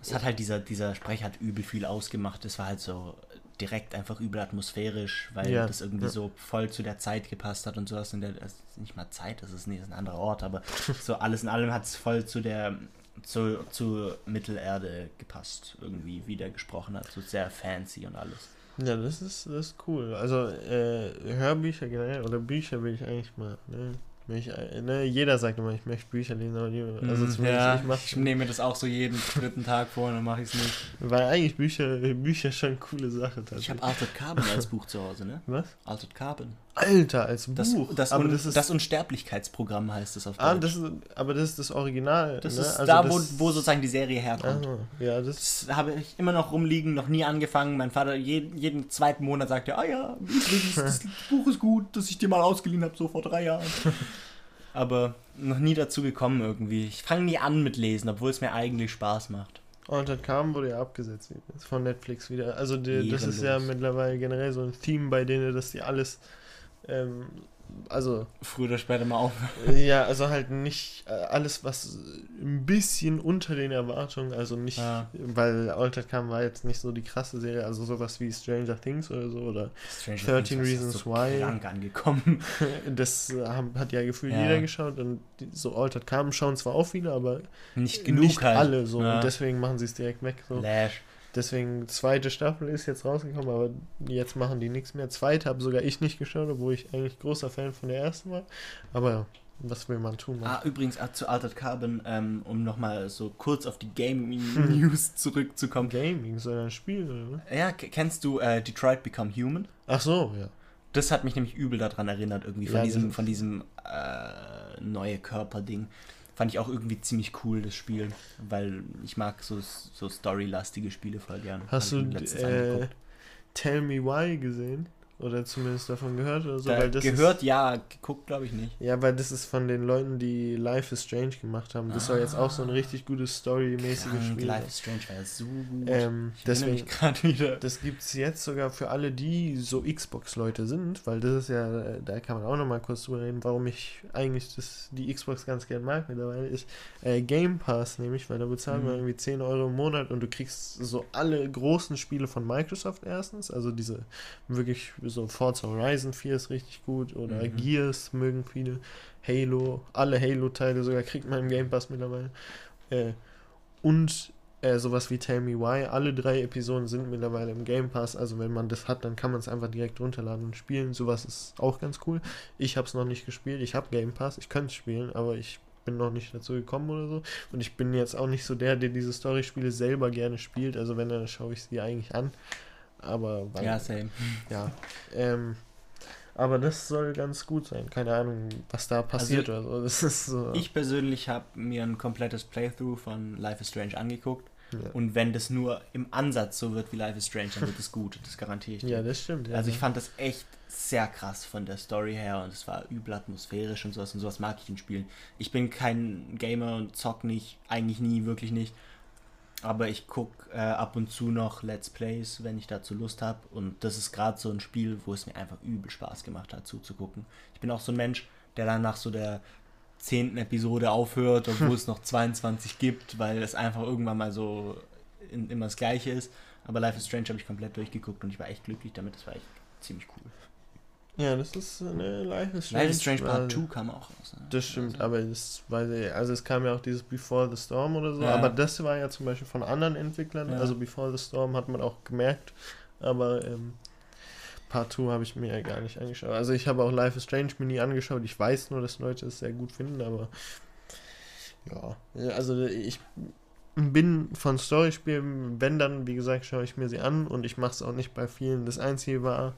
B: Es hat halt dieser, dieser Sprecher hat übel viel ausgemacht, es war halt so direkt einfach übel atmosphärisch, weil ja. das irgendwie ja. so voll zu der Zeit gepasst hat und sowas in der, also nicht mal Zeit, das ist nicht ein anderer Ort, aber so alles in allem hat es voll zu der, zu, zu Mittelerde gepasst, irgendwie, wie der gesprochen hat, so sehr fancy und alles.
A: Ja, das ist, das ist cool. Also äh, Hörbücher generell oder Bücher will ich eigentlich mal. Ne? Ich, äh, ne, jeder sagt immer, ich möchte Bücher lesen, aber die,
B: also mhm, ja, ich, ich nehme mir das auch so jeden dritten Tag vor und dann mache ich es nicht.
A: Weil eigentlich Bücher, Bücher schon coole Sache.
B: Ich habe Altered Carbon als Buch zu Hause, ne?
A: Was?
B: Altered Carbon.
A: Alter, als Buch.
B: Das, das, aber Un, das, ist, das Unsterblichkeitsprogramm heißt es auf
A: ah, Deutsch. Ah, das ist, aber das ist das Original.
B: Das ne? ist also da, wo, wo sozusagen die Serie herkommt.
A: Ah, ja, das,
B: das habe ich immer noch rumliegen, noch nie angefangen. Mein Vater jeden, jeden zweiten Monat sagt ja, ah ja, übrigens, das Buch ist gut, das ich dir mal ausgeliehen habe, so vor drei Jahren. aber noch nie dazu gekommen irgendwie. Ich fange nie an mit Lesen, obwohl es mir eigentlich Spaß macht.
A: Und dann kam, wurde ja abgesetzt von Netflix wieder. Also die, das ist ja mittlerweile generell so ein Theme bei denen, dass die alles ähm, also.
B: Früher oder später mal auf.
A: Ja, also halt nicht äh, alles, was ein bisschen unter den Erwartungen, also nicht, ja. weil Altered Carbon war jetzt nicht so die krasse Serie, also sowas wie Stranger Things oder so oder Stranger 13 Reasons so Why.
B: angekommen.
A: Das hat ja gefühlt ja. jeder geschaut und so Altered Carbon schauen zwar auch viele, aber
B: nicht genug nicht halt.
A: alle so ja. und deswegen machen sie es direkt weg. So.
B: Lash.
A: Deswegen, zweite Staffel ist jetzt rausgekommen, aber jetzt machen die nichts mehr. Zweite habe sogar ich nicht geschaut, obwohl ich eigentlich großer Fan von der ersten war. Aber ja, was will man tun?
B: Ah, übrigens ah, zu Altered Carbon, ähm, um nochmal so kurz auf die Gaming-News zurückzukommen.
A: Gaming, so ein Spiel, oder?
B: Ja, kennst du äh, Detroit Become Human?
A: Ach so, ja.
B: Das hat mich nämlich übel daran erinnert, irgendwie, von ja, diesem, von diesem äh, neue Körper-Ding. Fand ich auch irgendwie ziemlich cool, das Spiel, weil ich mag so, so storylastige Spiele voll gern.
A: Hast du äh, Tell Me Why gesehen? Oder zumindest davon gehört oder so?
B: weil das gehört, ist, ja, geguckt glaube ich nicht.
A: Ja, weil das ist von den Leuten, die Life is Strange gemacht haben. Das ah, soll jetzt auch so ein richtig gutes Story-mäßiges Spiel
B: Life is Strange war ja so gut.
A: Ähm, deswegen, wieder. Das gibt es jetzt sogar für alle, die so Xbox-Leute sind, weil das ist ja, da kann man auch nochmal kurz drüber reden, warum ich eigentlich das, die Xbox ganz gern mag mittlerweile, ist äh, Game Pass nämlich, weil da bezahlen mhm. wir irgendwie 10 Euro im Monat und du kriegst so alle großen Spiele von Microsoft erstens, also diese wirklich so Forza Horizon 4 ist richtig gut oder mhm. Gears mögen viele. Halo, alle Halo-Teile sogar kriegt man im Game Pass mittlerweile. Äh, und äh, sowas wie Tell Me Why, alle drei Episoden sind mittlerweile im Game Pass. Also wenn man das hat, dann kann man es einfach direkt runterladen und spielen. Sowas ist auch ganz cool. Ich habe es noch nicht gespielt. Ich habe Game Pass. Ich könnte es spielen, aber ich bin noch nicht dazu gekommen oder so. Und ich bin jetzt auch nicht so der, der diese Story-Spiele selber gerne spielt. Also wenn, dann schaue ich sie eigentlich an. Aber
B: weil, ja, same.
A: Ja. Ähm, aber das soll ganz gut sein. Keine Ahnung, was da passiert also, oder so. Das ist so.
B: Ich persönlich habe mir ein komplettes Playthrough von Life is Strange angeguckt. Ja. Und wenn das nur im Ansatz so wird wie Life is Strange, dann wird es gut. Das garantiere ich
A: dir. Ja, das stimmt. Ja,
B: also ich fand das echt sehr krass von der Story her und es war übel atmosphärisch und sowas und sowas mag ich in Spielen. Ich bin kein Gamer und zock nicht, eigentlich nie, wirklich nicht. Aber ich gucke äh, ab und zu noch Let's Plays, wenn ich dazu Lust habe. Und das ist gerade so ein Spiel, wo es mir einfach übel Spaß gemacht hat, zuzugucken. Ich bin auch so ein Mensch, der dann nach so der zehnten Episode aufhört, obwohl es noch 22 gibt, weil es einfach irgendwann mal so in, immer das Gleiche ist. Aber Life is Strange habe ich komplett durchgeguckt und ich war echt glücklich damit. Das war echt ziemlich cool.
A: Ja, das ist eine
B: Life is Strange. Life is Strange Part 2 kam auch raus.
A: Ne? Das stimmt, also. aber das weiß ich, also es kam ja auch dieses Before the Storm oder so, ja. aber das war ja zum Beispiel von anderen Entwicklern, ja. also Before the Storm hat man auch gemerkt, aber ähm, Part 2 habe ich mir ja gar nicht angeschaut. Also ich habe auch Life is Strange mir nie angeschaut, ich weiß nur, dass Leute es sehr gut finden, aber ja, also ich bin von Storyspielen, wenn dann, wie gesagt, schaue ich mir sie an und ich mache es auch nicht bei vielen. Das Einzige war,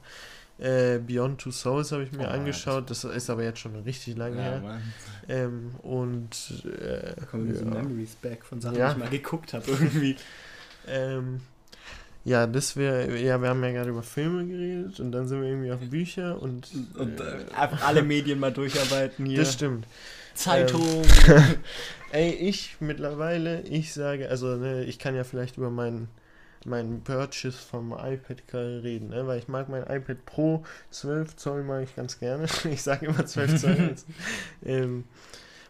A: Äh, Beyond Two Souls habe ich mir
B: Oh,
A: angeschaut, das ist aber jetzt schon richtig lange
B: Ja,
A: her. Ähm, und äh,
B: Da kommen so
A: ja.
B: Memories back von Sachen,
A: Ja.
B: die ich mal geguckt habe irgendwie.
A: Ähm, ja, das wäre, ja, wir haben ja gerade über Filme geredet und dann sind wir irgendwie auf Bücher und,
B: Und
A: äh,
B: äh, einfach alle Medien mal durcharbeiten hier.
A: das stimmt.
B: Zeitung.
A: Ey, ich mittlerweile, ich sage, also ne, ich kann ja vielleicht über meinen meinen Purchase vom iPad gerade reden, ne? weil ich mag mein iPad Pro 12 Zoll mag ich ganz gerne. Ich sage immer 12 Zoll. jetzt. ähm,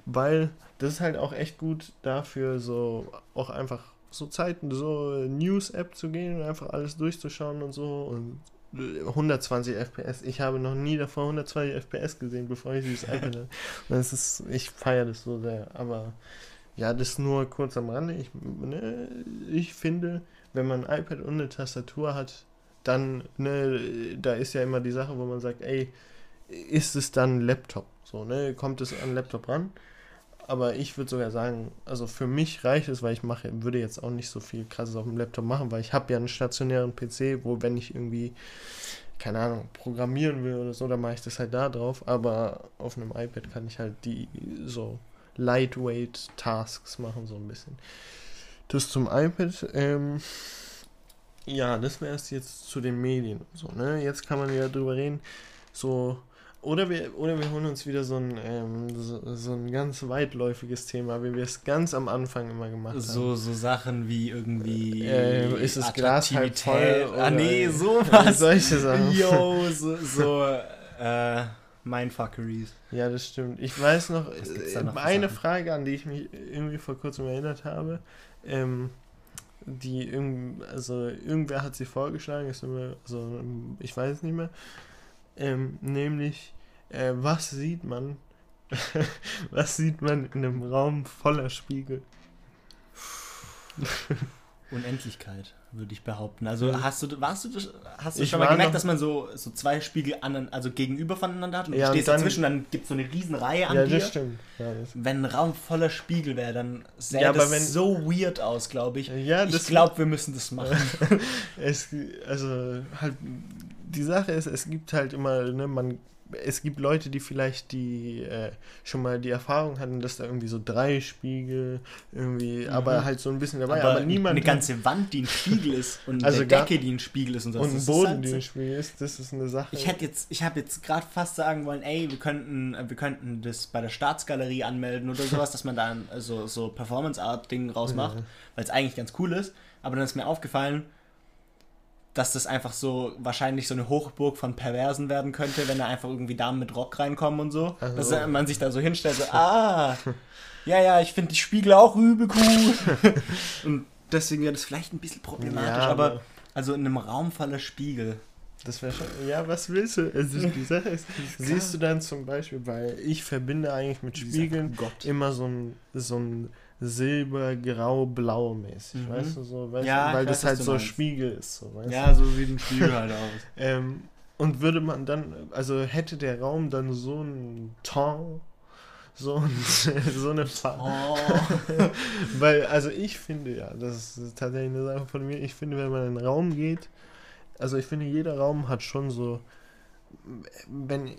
A: weil das ist halt auch echt gut dafür, so auch einfach so Zeiten, so News-App zu gehen und einfach alles durchzuschauen und so und äh, 120 FPS. Ich habe noch nie davor 120 FPS gesehen, bevor ich dieses iPad hatte. Und das ist, ich feiere das so sehr. Aber ja, das nur kurz am Rande. Ich, ne, ich finde, wenn man ein iPad und eine Tastatur hat, dann, ne, da ist ja immer die Sache, wo man sagt, ey, ist es dann ein Laptop? So, ne, kommt es an Laptop ran? Aber ich würde sogar sagen, also für mich reicht es, weil ich mache, würde jetzt auch nicht so viel krasses auf dem Laptop machen, weil ich habe ja einen stationären PC, wo wenn ich irgendwie, keine Ahnung, programmieren will oder so, dann mache ich das halt da drauf. Aber auf einem iPad kann ich halt die so lightweight Tasks machen, so ein bisschen. Das zum iPad. Ähm, ja, das wäre es jetzt zu den Medien. und So, ne? Jetzt kann man ja drüber reden. So, oder wir, oder wir holen uns wieder so ein, ähm, so, so ein ganz weitläufiges Thema, wie wir es ganz am Anfang immer gemacht haben.
B: So, so Sachen wie irgendwie.
A: Äh, ist das Glas halb voll oder-
B: Ah, nee,
A: Äh,
B: sowas.
A: Solche Sachen.
B: Yo, so, so äh, Mindfuckeries.
A: Ja, das stimmt. Ich weiß noch, äh,
B: noch
A: eine? Frage, an die ich mich irgendwie vor kurzem erinnert habe, ähm, die also irgendwer hat sie vorgeschlagen, ist immer, also ich weiß es nicht mehr, ähm, nämlich, äh, was sieht man, was sieht man in einem Raum voller Spiegel?
B: Unendlichkeit, würde ich behaupten. Also hast du, warst du, hast du
A: Ich
B: schon mal gemerkt, dass man so, so zwei Spiegel an, also gegenüber voneinander hat und
A: Ja,
B: du
A: und
B: stehst
A: dann-
B: dazwischen, dann gibt es so eine riesen Reihe an
A: ja,
B: dir.
A: das stimmt. Ja, das,
B: Wenn ein Raum voller Spiegel wäre, dann sähe
A: Ja,
B: das
A: wenn-
B: so weird aus, glaube ich.
A: ja,
B: ich
A: das
B: glaube, wir müssen das machen.
A: Es, also halt, die Sache ist, es gibt halt immer, ne, man, es gibt Leute, die vielleicht die äh, schon mal die Erfahrung hatten, dass da irgendwie so drei Spiegel irgendwie,
B: Mhm.
A: aber halt so ein bisschen dabei,
B: aber
A: aber, niemand
B: eine ganze Wand, die ein Spiegel ist und
A: Also
B: eine Decke, die ein Spiegel ist und so.
A: und
B: Das
A: ein Boden, die ein Spiegel ist, das ist eine Sache.
B: Ich hätte jetzt, ich habe jetzt gerade fast sagen wollen, ey, wir könnten, äh, wir könnten das bei der Staatsgalerie anmelden oder sowas, dass man da so, so Performance Art Ding rausmacht,
A: Ja.
B: weil es eigentlich ganz cool ist. Aber dann ist mir aufgefallen, dass das einfach so wahrscheinlich so eine Hochburg von Perversen werden könnte, wenn da einfach irgendwie Damen mit Rock reinkommen und so.
A: Ach
B: Dass man sich da so hinstellt, so, ah, ja, ja, ich finde die Spiegel auch übel cool. und deswegen wäre das vielleicht ein bisschen problematisch,
A: Ja,
B: aber,
A: aber-
B: also in einem Raum voller Spiegel.
A: Das wäre schon. Ja, was willst du? Also die Sache ist, siehst du dann zum Beispiel, weil ich verbinde eigentlich mit Spiegeln
B: Gott.
A: immer so ein, so ein silber-grau-blau mäßig,
B: Mhm.
A: weißt du, so, weißt
B: Ja,
A: du, weil das
B: weiß, was
A: halt
B: du
A: so
B: meinst.
A: Spiegel ist, so, weißt
B: Ja, so sieht ein Spiegel halt aus.
A: du. Ähm, und würde man dann, also hätte der Raum dann so ein Ton, so, ein, so eine Farbe.
B: Oh.
A: Weil, also ich finde ja, das ist tatsächlich eine Sache von mir, ich finde, wenn man in einen Raum geht, also ich finde, jeder Raum hat schon so, wenn,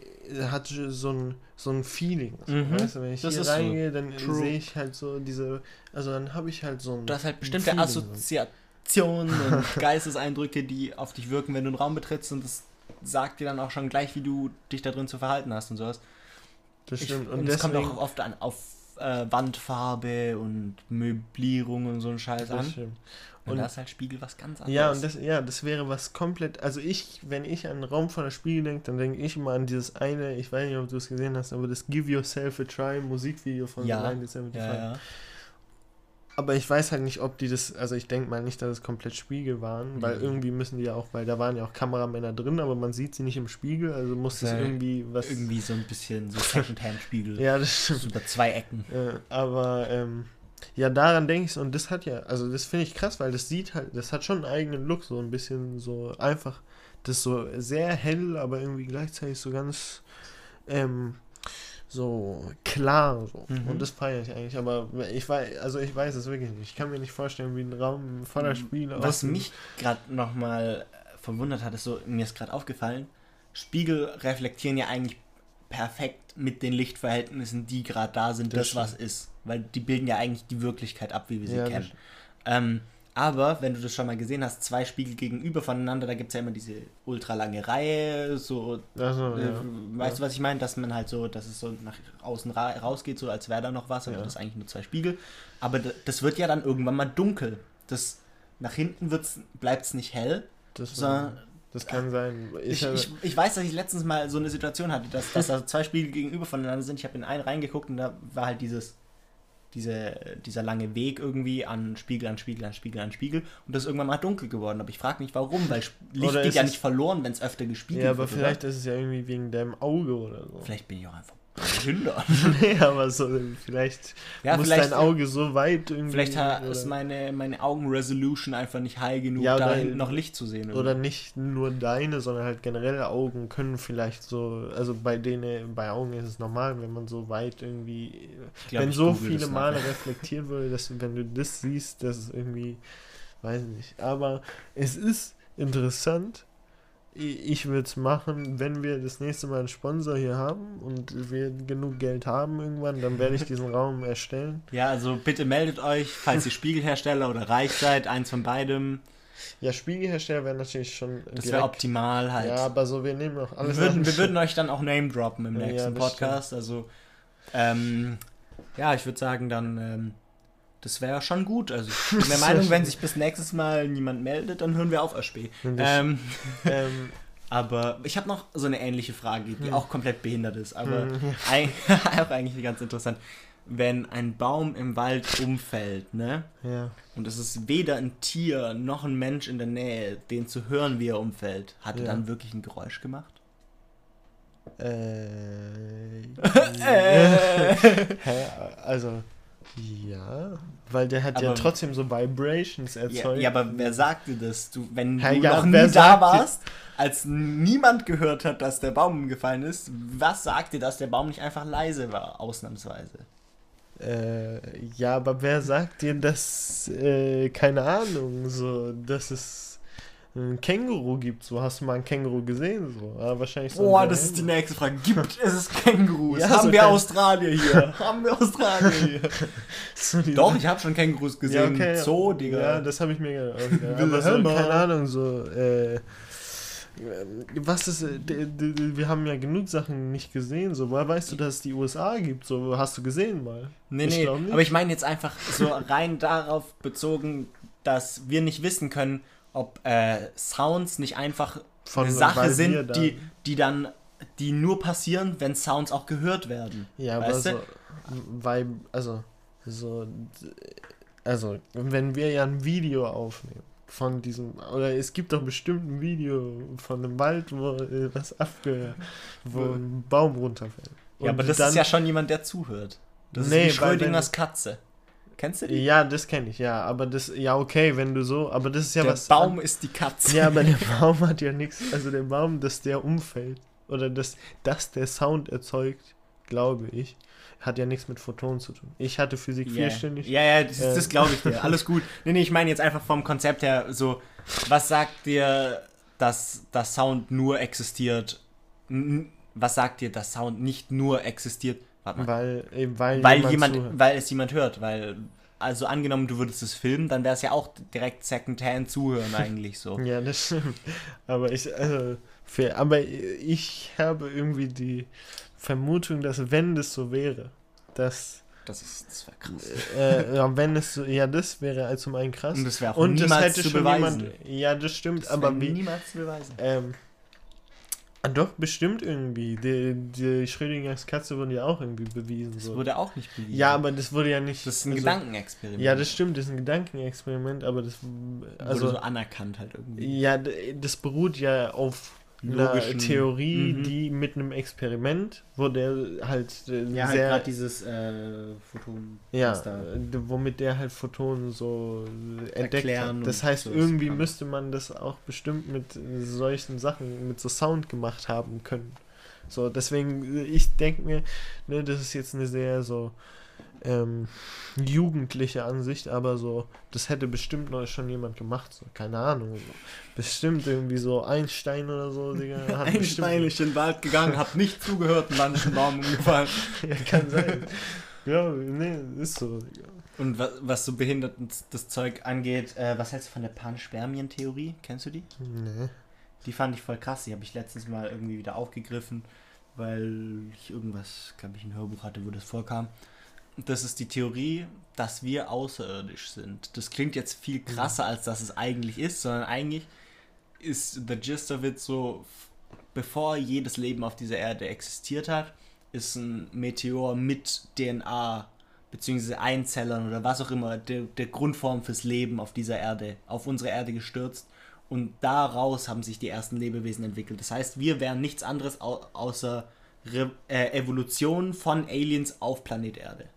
A: hat so ein, so ein Feeling. So,
B: Mhm.
A: weißt du, wenn ich
B: Das
A: hier
B: so.
A: reingehe, dann
B: True.
A: sehe ich halt so diese, also dann habe ich halt so ein.
B: Du hast halt bestimmte
A: Feeling so.
B: Assoziationen und Geisteseindrücke, die auf dich wirken, wenn du einen Raum betrittst und das sagt dir dann auch schon gleich, wie du dich da drin zu verhalten hast und sowas.
A: Das
B: Ich,
A: stimmt.
B: und
A: und
B: es kommt auch oft an, auf äh, Wandfarbe und Möblierung und so ein Scheiß
A: das
B: an.
A: stimmt.
B: Und, da ist halt Spiegel was ganz anderes.
A: Ja, und das, ja, das wäre was komplett. Also ich, wenn ich an einen Raum voller Spiegel denke, dann denke ich immer an dieses eine, ich weiß nicht, ob du es gesehen hast, aber das Give Yourself a Try Musikvideo von
B: ja,
A: The 1975.
B: ja, ja.
A: Aber ich weiß halt nicht, ob die das, also ich denke mal nicht, dass es komplett Spiegel waren, weil
B: Mhm.
A: irgendwie müssen die ja auch, weil da waren ja auch Kameramänner drin, aber man sieht sie nicht im Spiegel, also muss das
B: Ja,
A: irgendwie was.
B: Irgendwie so ein bisschen so Secondhand-Spiegel.
A: Ja, das stimmt.
B: über zwei Ecken.
A: Äh, aber ähm, ja, daran denke ich so, und das hat ja, also das finde ich krass, weil das sieht halt, das hat schon einen eigenen Look, so ein bisschen so einfach, das ist so sehr hell, aber irgendwie gleichzeitig so ganz ähm, so klar so.
B: Mhm.
A: Und das feiere ich eigentlich, aber ich weiß, also ich weiß es wirklich nicht. Ich kann mir nicht vorstellen, wie ein Raum voller Spiele
B: Was mich gerade nochmal verwundert hat, ist so, mir ist gerade aufgefallen, Spiegel reflektieren ja eigentlich perfekt mit den Lichtverhältnissen, die gerade da sind, das,
A: Das
B: was ist. Weil die bilden ja eigentlich die Wirklichkeit ab, wie wir sie
A: Ja,
B: kennen. Ähm, aber wenn du das schon mal gesehen hast, zwei Spiegel gegenüber voneinander, da gibt es ja immer diese ultralange Reihe, so
A: Also,
B: äh,
A: ja.
B: Weißt du, was ich meine? Dass man halt so, dass es so nach außen ra rausgeht, so als wäre da noch was, aber
A: Ja.
B: das ist eigentlich nur zwei Spiegel. Aber das wird ja dann irgendwann mal dunkel. Das, nach hinten wird's, bleibt es nicht hell,
A: Das,
B: sondern
A: das kann sein.
B: ich,
A: Ich,
B: ich, ich weiß, dass ich letztens mal so eine Situation hatte, dass, dass da zwei Spiegel gegenüber voneinander sind. Ich habe in einen reingeguckt und da war halt dieses, diese, dieser lange Weg irgendwie an Spiegel, an Spiegel, an Spiegel, an Spiegel. Und das ist irgendwann mal dunkel geworden. Aber ich frage mich, warum, weil Licht
A: Oder
B: geht ja nicht verloren, wenn es öfter gespiegelt
A: ja, aber
B: wird. oder?
A: vielleicht ist es ja irgendwie wegen deinem Auge oder so.
B: Vielleicht bin ich auch einfach behindert.
A: nee, aber so, vielleicht
B: Ja,
A: muss
B: vielleicht,
A: dein Auge so weit irgendwie.
B: vielleicht
A: oder,
B: ist meine, meine Augenresolution einfach nicht high genug,
A: Ja,
B: da hinten noch Licht zu sehen.
A: oder nicht nur deine, sondern halt generelle Augen können vielleicht so, also bei denen, bei Augen ist es normal, wenn man so weit irgendwie,
B: glaub,
A: wenn so viele Male
B: nachher.
A: reflektiert wurde, dass wenn du das siehst, das ist irgendwie, weiß nicht. Aber es ist interessant. Ich würde es machen, wenn wir das nächste Mal einen Sponsor hier haben und wir genug Geld haben irgendwann, dann werde ich diesen Raum erstellen.
B: Ja, also bitte meldet euch, falls ihr Spiegelhersteller oder reich seid, eins von beidem.
A: Ja, Spiegelhersteller wäre natürlich schon
B: Das wäre optimal halt.
A: Ja, aber so, wir nehmen auch
B: wir,
A: alles
B: würden,
A: an.
B: wir würden euch dann auch Name droppen im
A: Ja,
B: nächsten
A: das
B: Podcast. Also, ähm, ja, ich würde sagen, dann, ähm, das wäre schon gut. Also, ich bin der Meinung, wenn sich bis nächstes Mal niemand meldet, dann hören wir auf
A: das-
B: Ähm,
A: ähm,
B: aber ich habe noch so eine ähnliche Frage, die
A: Hm.
B: auch komplett behindert ist, aber
A: Hm,
B: eig- auch eigentlich ganz interessant. Wenn ein Baum im Wald umfällt, ne?
A: ja.
B: Und es ist weder ein Tier noch ein Mensch in der Nähe, den zu hören, wie er umfällt. Hat er
A: Ja.
B: dann wirklich ein Geräusch gemacht?
A: Äh, Hä? Also, ja. Weil der hat ja
B: Aber-
A: trotzdem so Vibrations
B: Ja,
A: erzeugt.
B: ja, aber wer sagt dir das? Du, wenn
A: Hey,
B: du
A: ja,
B: noch nie da warst, als niemand gehört hat, dass der Baum umgefallen ist, was sagt dir, dass der Baum nicht einfach leise war, ausnahmsweise?
A: Äh, ja, aber wer sagt dir, dass, äh, keine Ahnung, so, dass es ein Känguru gibt? So, hast du mal ein Känguru gesehen? So, ah, wahrscheinlich so.
B: Boah, das ist die nächste Frage. Gibt es Kängurus?
A: Ja,
B: Haben
A: so
B: wir
A: kein-
B: Australier hier? Haben wir Australier hier?
A: So
B: Doch, ich habe schon Kängurus gesehen.
A: Ja, okay.
B: Zoo, Digga.
A: Ja, das habe ich mir gedacht. Ja, aber so, keine Ahnung, so, äh, was ist, äh, wir haben ja genug Sachen nicht gesehen, so, woher weißt du, dass es die USA gibt, so, hast du gesehen mal?
B: Nee,
A: Ich
B: nee, aber ich meine jetzt einfach so rein darauf bezogen, dass wir nicht wissen können, ob äh, Sounds nicht einfach
A: Von-
B: eine Sache sind,
A: da-
B: die, die dann, die nur passieren, wenn Sounds auch gehört werden.
A: Ja, aber
B: weißt du?
A: so, weil, also, so, also, wenn wir ja ein Video aufnehmen von diesem, oder es gibt doch bestimmt ein Video von einem Wald, wo äh, was abge, wo ein Baum runterfällt.
B: Ja, aber das
A: dann-
B: ist ja schon jemand, der zuhört. Das
A: Nee,
B: ist wie Schrödingers Katze. Kennst du die?
A: Ja, das kenne ich, ja, aber das, ja, okay, wenn du so, aber das ist ja
B: der
A: was.
B: Baum ist die Katze.
A: Ja, aber der Baum hat ja nichts, also der Baum, dass der umfällt, oder dass, dass der Sound erzeugt, glaube ich, hat ja nichts mit Photonen zu tun. Ich hatte Physik
B: Ja,
A: vierständig.
B: ja, ja, das,
A: Äh.
B: das glaube ich dir. Alles gut. Nee, nee, ich meine jetzt einfach vom Konzept her so, was sagt dir, dass das Sound nur existiert? Was sagt dir, dass Sound nicht nur existiert?
A: Weil, eben weil,
B: Weil
A: jemand,
B: jemand, weil es jemand hört, weil also angenommen, du würdest es filmen, dann wäre es ja auch direkt Secondhand zuhören eigentlich so.
A: Ja, das stimmt. Aber ich, also, für, aber ich habe irgendwie die Vermutung, dass wenn das so wäre, dass,
B: Das ist das wäre krass.
A: äh, ja, wenn es so, ja, das wäre also zum einen krass.
B: Und das wäre auch
A: Und das
B: niemals
A: hätte
B: zu
A: schon
B: beweisen.
A: jemand, ja, das stimmt,
B: Das
A: aber wie,
B: niemals zu beweisen.
A: ähm, doch, bestimmt irgendwie. Die, die Schrödingers Katze wurde ja auch irgendwie bewiesen.
B: Das
A: So.
B: wurde auch nicht bewiesen.
A: Ja, aber das wurde ja nicht.
B: das ist ein
A: also,
B: Gedankenexperiment.
A: Ja, das stimmt, das ist ein Gedankenexperiment, aber das,
B: wurde
A: also,
B: so anerkannt halt irgendwie.
A: Ja, das beruht ja auf einer
B: Logischen-
A: Theorie,
B: Mhm.
A: die mit einem Experiment, wo der halt äh,
B: Ja, halt gerade dieses äh, Photon.
A: ja, äh, womit der halt Photonen so äh, entdeckt
B: Erklären
A: hat. Das heißt,
B: so
A: irgendwie
B: kann.
A: müsste man das auch bestimmt mit solchen Sachen, mit so Sound gemacht haben können. So, deswegen, ich denke mir, ne, das ist jetzt eine sehr so ähm, jugendliche Ansicht, aber so, das hätte bestimmt noch schon jemand gemacht, so, keine Ahnung. So. Bestimmt irgendwie so Einstein oder so, Digga. Hat
B: Einstein ist in den Wald gegangen, hat nicht zugehört und dann ist ein Baum umgefallen.
A: ja, kann sein. Ja, nee, ist so, Digga.
B: Und was, was so behindert das Zeug angeht, äh, was hältst du von der Panspermien-Theorie? Kennst du die?
A: Nee.
B: Die fand ich voll krass. Die habe ich letztens mal irgendwie wieder aufgegriffen, weil ich irgendwas, glaube ich, ein Hörbuch hatte, wo das vorkam. Das ist die Theorie, dass wir außerirdisch sind. Das klingt jetzt viel krasser, als dass es eigentlich ist, sondern eigentlich ist the gist of it so, bevor jedes Leben auf dieser Erde existiert hat, ist ein Meteor mit DNA beziehungsweise Einzellern oder was auch immer, der, der Grundform fürs Leben auf dieser Erde, auf unsere Erde gestürzt. Und daraus haben sich die ersten Lebewesen entwickelt. Das heißt, wir wären nichts anderes au außer Re äh, Evolution von Aliens auf Planet Erde.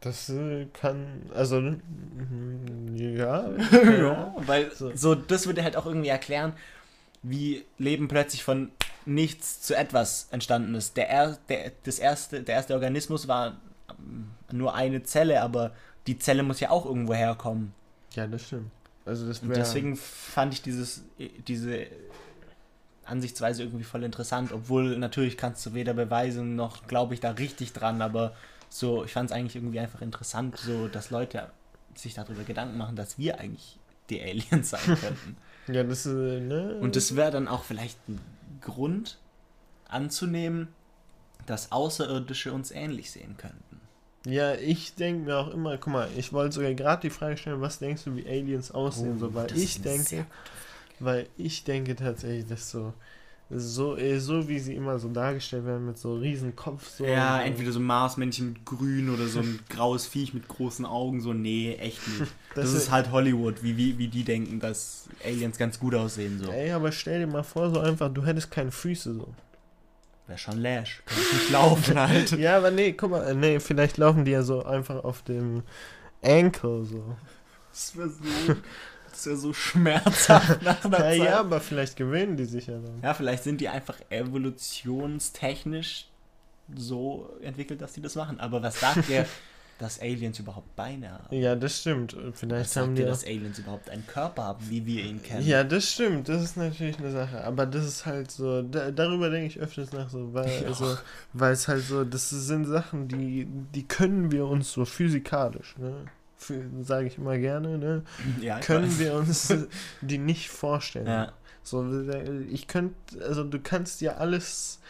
A: Das äh, kann, also, ja.
B: ja, weil so. so, das würde halt auch irgendwie erklären, wie Leben plötzlich von nichts zu etwas entstanden ist. Der, er, der, das erste, der erste Organismus war nur eine Zelle, aber die Zelle muss ja auch irgendwo herkommen.
A: Ja, das stimmt. Also das
B: Und deswegen fand ich dieses, diese Ansichtsweise irgendwie voll interessant, obwohl natürlich kannst du weder beweisen noch glaube ich da richtig dran, aber so, ich fand es eigentlich irgendwie einfach interessant, so dass Leute sich darüber Gedanken machen, dass wir eigentlich die Aliens sein könnten.
A: ja, das ist, ne?
B: Und das wäre dann auch vielleicht ein Grund anzunehmen, dass Außerirdische uns ähnlich sehen könnten.
A: Ja, ich denke mir auch immer, guck mal, ich wollte sogar gerade die Frage stellen, was denkst du, wie Aliens aussehen? Oh, so, weil ich denke, weil ich denke tatsächlich, dass so, so, eh, so wie sie immer so dargestellt werden, mit so riesen Kopf. So
B: ja, entweder so ein Marsmännchen mit grün oder so ein graues Viech mit großen Augen, so, nee, echt nicht. Das, das ist halt Hollywood, wie, wie, wie die denken, dass Aliens ganz gut aussehen. So.
A: Ey, aber stell dir mal vor, so einfach, du hättest keine Füße so.
B: Wäre schon Lash. Kann ich nicht laufen halt.
A: ja, aber nee, guck mal, nee, vielleicht laufen die ja so einfach auf dem Ankle so.
B: Das wäre so. Das wäre so schmerzhaft nach einer
A: ja, Zeit. Ja, aber vielleicht gewöhnen die sich ja dann.
B: Ja, vielleicht sind die einfach evolutionstechnisch so entwickelt, dass die das machen. Aber was sagt ihr, dass Aliens überhaupt Beine haben.
A: Ja, das stimmt. Vielleicht
B: Was haben die. dass Aliens überhaupt einen Körper haben, wie wir ihn kennen.
A: Ja, das stimmt. Das ist natürlich eine Sache. Aber das ist halt so. Da, darüber denke ich öfters nach so, weil, also, weil es halt so, das sind Sachen, die, die können wir uns so physikalisch, ne? Sage ich immer gerne, ne? Ja, können weiß. wir uns die nicht vorstellen. Ja. So, ich könnte, also du kannst ja alles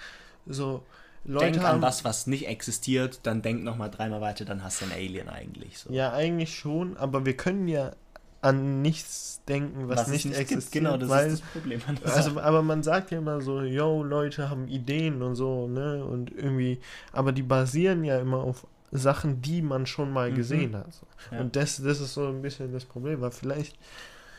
A: so
B: Leute denk an was, was nicht existiert, dann denk nochmal dreimal weiter, dann hast du ein Alien eigentlich. So.
A: Ja, eigentlich schon, aber wir können ja an nichts denken, was, was nicht, nicht existiert. Gibt. Genau, das weil, ist das Problem. Also, aber man sagt ja immer so, yo, Leute haben Ideen und so, ne? Und irgendwie, aber die basieren ja immer auf Sachen, die man schon mal mhm. gesehen hat. Ja. Und das, das ist so ein bisschen das Problem, weil vielleicht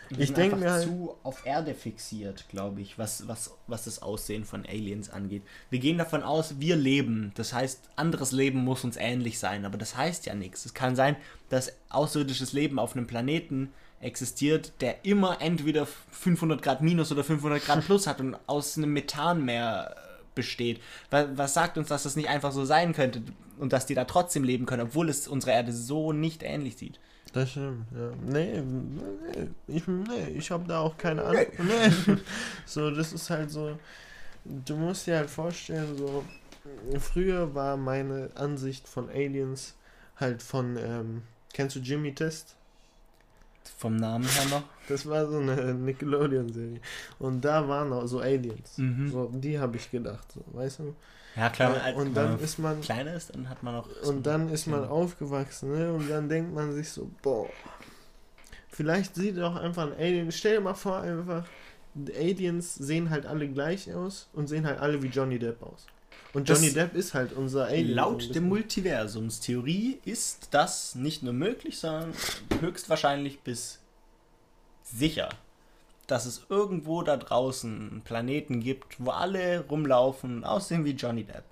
B: wir ich denke mir halt, zu auf Erde fixiert, glaube ich, was, was, was das Aussehen von Aliens angeht. Wir gehen davon aus, wir leben. Das heißt, anderes Leben muss uns ähnlich sein, aber das heißt ja nichts. Es kann sein, dass außerirdisches Leben auf einem Planeten existiert, der immer entweder 500 Grad minus oder 500 Grad plus hat und aus einem Methanmeer äh, besteht. Was, was sagt uns, dass das nicht einfach so sein könnte und dass die da trotzdem leben können, obwohl es unsere Erde so nicht ähnlich sieht?
A: Das stimmt, ja. Nee, nee ich, nee, ich habe da auch keine Ahnung. Nee. So, das ist halt so. Du musst dir halt vorstellen, so. Früher war meine Ansicht von Aliens halt von. Ähm, kennst du Jimmy Test?
B: Vom Namen her noch?
A: Das war so eine Nickelodeon-Serie. Und da waren auch so Aliens. Mhm. So, die habe ich gedacht, so, weißt du?
B: Ja, klar. Äh,
A: und dann ist man.
B: Kleiner ist, dann hat man auch.
A: So und dann ist man aufgewachsen, ne? Und dann denkt man sich so, boah. Vielleicht sieht auch einfach ein Alien. Stell dir mal vor, einfach. Aliens sehen halt alle gleich aus und sehen halt alle wie Johnny Depp aus. Und Johnny das Depp ist halt unser
B: Alien. Laut der Multiversumstheorie ist das nicht nur möglich, sondern höchstwahrscheinlich bis sicher dass es irgendwo da draußen einen Planeten gibt, wo alle rumlaufen und aussehen wie Johnny Depp.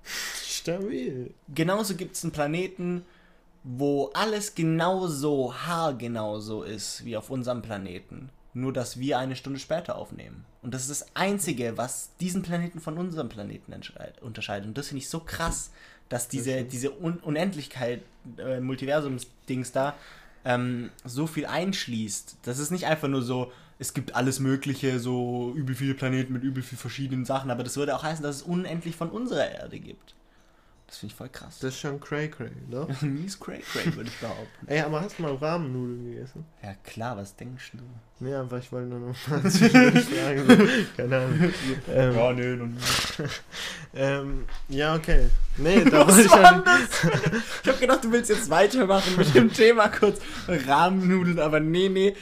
A: Stabil.
B: Genauso gibt es einen Planeten, wo alles genauso, haargenau so ist wie auf unserem Planeten. nur dass wir eine Stunde später aufnehmen. Und das ist das Einzige, was diesen Planeten von unserem Planeten unterscheidet. Und das finde ich so krass, dass diese, diese Un Unendlichkeit, äh, Multiversums-Dings da, ähm, so viel einschließt. Das ist nicht einfach nur so, es gibt alles Mögliche, so übel viele Planeten mit übel viel verschiedenen Sachen, aber das würde auch heißen, dass es unendlich von unserer Erde gibt. Das finde ich voll krass.
A: Das ist schon cray cray, ne?
B: Mies cray cray, würde ich behaupten.
A: Ey, aber hast du mal Rahmennudeln gegessen?
B: Ja klar, was denkst du?
A: Nee, einfach, ich wollte nur noch mal fragen. So. Keine Ahnung. Ähm,
B: Ja, nö, noch nie.
A: ähm, ja, okay. Nee, da wollte ich
B: war
A: ja
B: das? Ich habe gedacht, du willst jetzt weitermachen mit dem Thema kurz Rahmennudeln, aber nee, nee,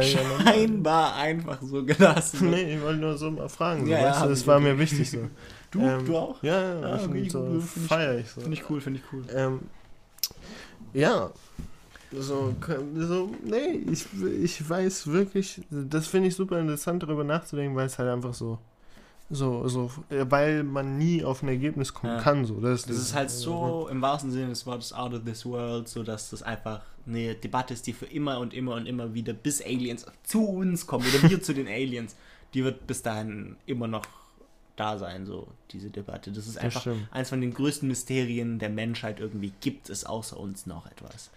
B: scheinbar einfach so gelassen.
A: Nee, ich wollte nur so mal fragen. So,
B: Ja, ja,
A: weißt du,
B: hab
A: das
B: ich
A: war mir wichtig so.
B: Du,
A: Ähm,
B: du auch?
A: Ja, ja,
B: Ah,
A: ich
B: okay,
A: so
B: gut, find ich-
A: feier ich so.
B: Finde ich cool, finde ich cool.
A: Ähm, ja. So, so, nee, ich, ich weiß wirklich, das finde ich super interessant, darüber nachzudenken, weil es halt einfach so, so, so, äh, weil man nie auf ein Ergebnis kommen
B: Ja.
A: kann, so. Das,
B: Das ist halt so im wahrsten Sinne des Wortes out of this world, so dass das einfach eine Debatte ist, die für immer und immer und immer wieder bis Aliens zu uns kommen oder wir zu den Aliens, die wird bis dahin immer noch da sein, so diese Debatte. Das ist
A: Das
B: einfach
A: stimmt.
B: eins von den größten Mysterien der Menschheit irgendwie. Gibt es außer uns noch etwas?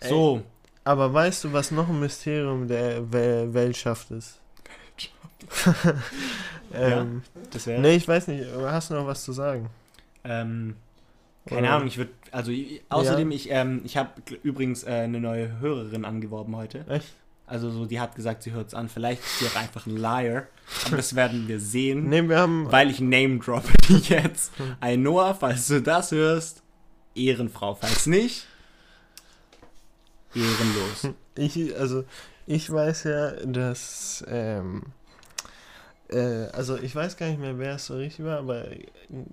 A: Ey.
B: So,
A: Aber weißt du, was noch ein Mysterium der Wel Weltschaft ist? ähm,
B: das wäre.
A: Nee, ich weiß nicht, hast du noch was zu sagen?
B: Ähm, keine Ahnung, ich würde, also ich- außerdem, ich, ähm, ich habe übrigens äh, eine neue Hörerin angeworben heute.
A: Echt?
B: Also so, die hat gesagt, sie hört es an. Vielleicht ist sie auch einfach ein Liar. Aber das werden wir sehen.
A: Nee, wir haben.
B: Weil ich Name droppe die jetzt. Ainoa, falls du das hörst, Ehrenfrau. Falls nicht, ehrenlos.
A: Ich, also, ich weiß ja, dass, ähm, äh, also ich weiß gar nicht mehr, wer es so richtig war, aber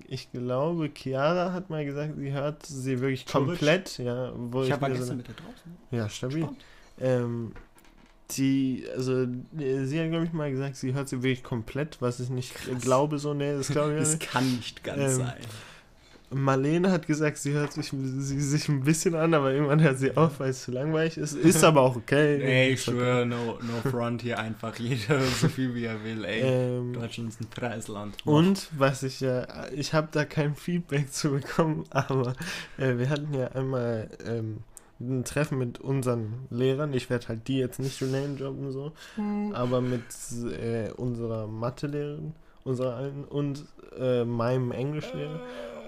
A: ich glaube, Chiara hat mal gesagt, sie hört sie wirklich komplett, ja, wo
B: Ich
A: ich,
B: habe
A: mir
B: gestern
A: so,
B: mit der draußen.
A: ja, stabil. Ähm, die, also, äh, sie hat, glaube ich, mal gesagt, sie hört sie wirklich komplett, was ich nicht
B: Krass.
A: glaube, so, nee, das glaube ich
B: Das
A: nicht.
B: kann nicht ganz
A: Ähm,
B: sein.
A: Marlene hat gesagt, sie hört sich, sie, sich ein bisschen an, aber irgendwann hört sie auf, weil es zu langweilig ist. Ist aber auch okay.
B: Ey, ich schwöre, no, no front hier einfach. Jeder so viel wie er will, ey.
A: Ähm,
B: Deutschland ist ein Preisland.
A: Und was ich ja, ich habe da kein Feedback zu bekommen, aber äh, wir hatten ja einmal ähm, ein Treffen mit unseren Lehrern. Ich werde halt die jetzt nicht name droppen so, aber mit äh, unserer Mathelehrerin, unserer alten und äh, meinem Englischlehrer.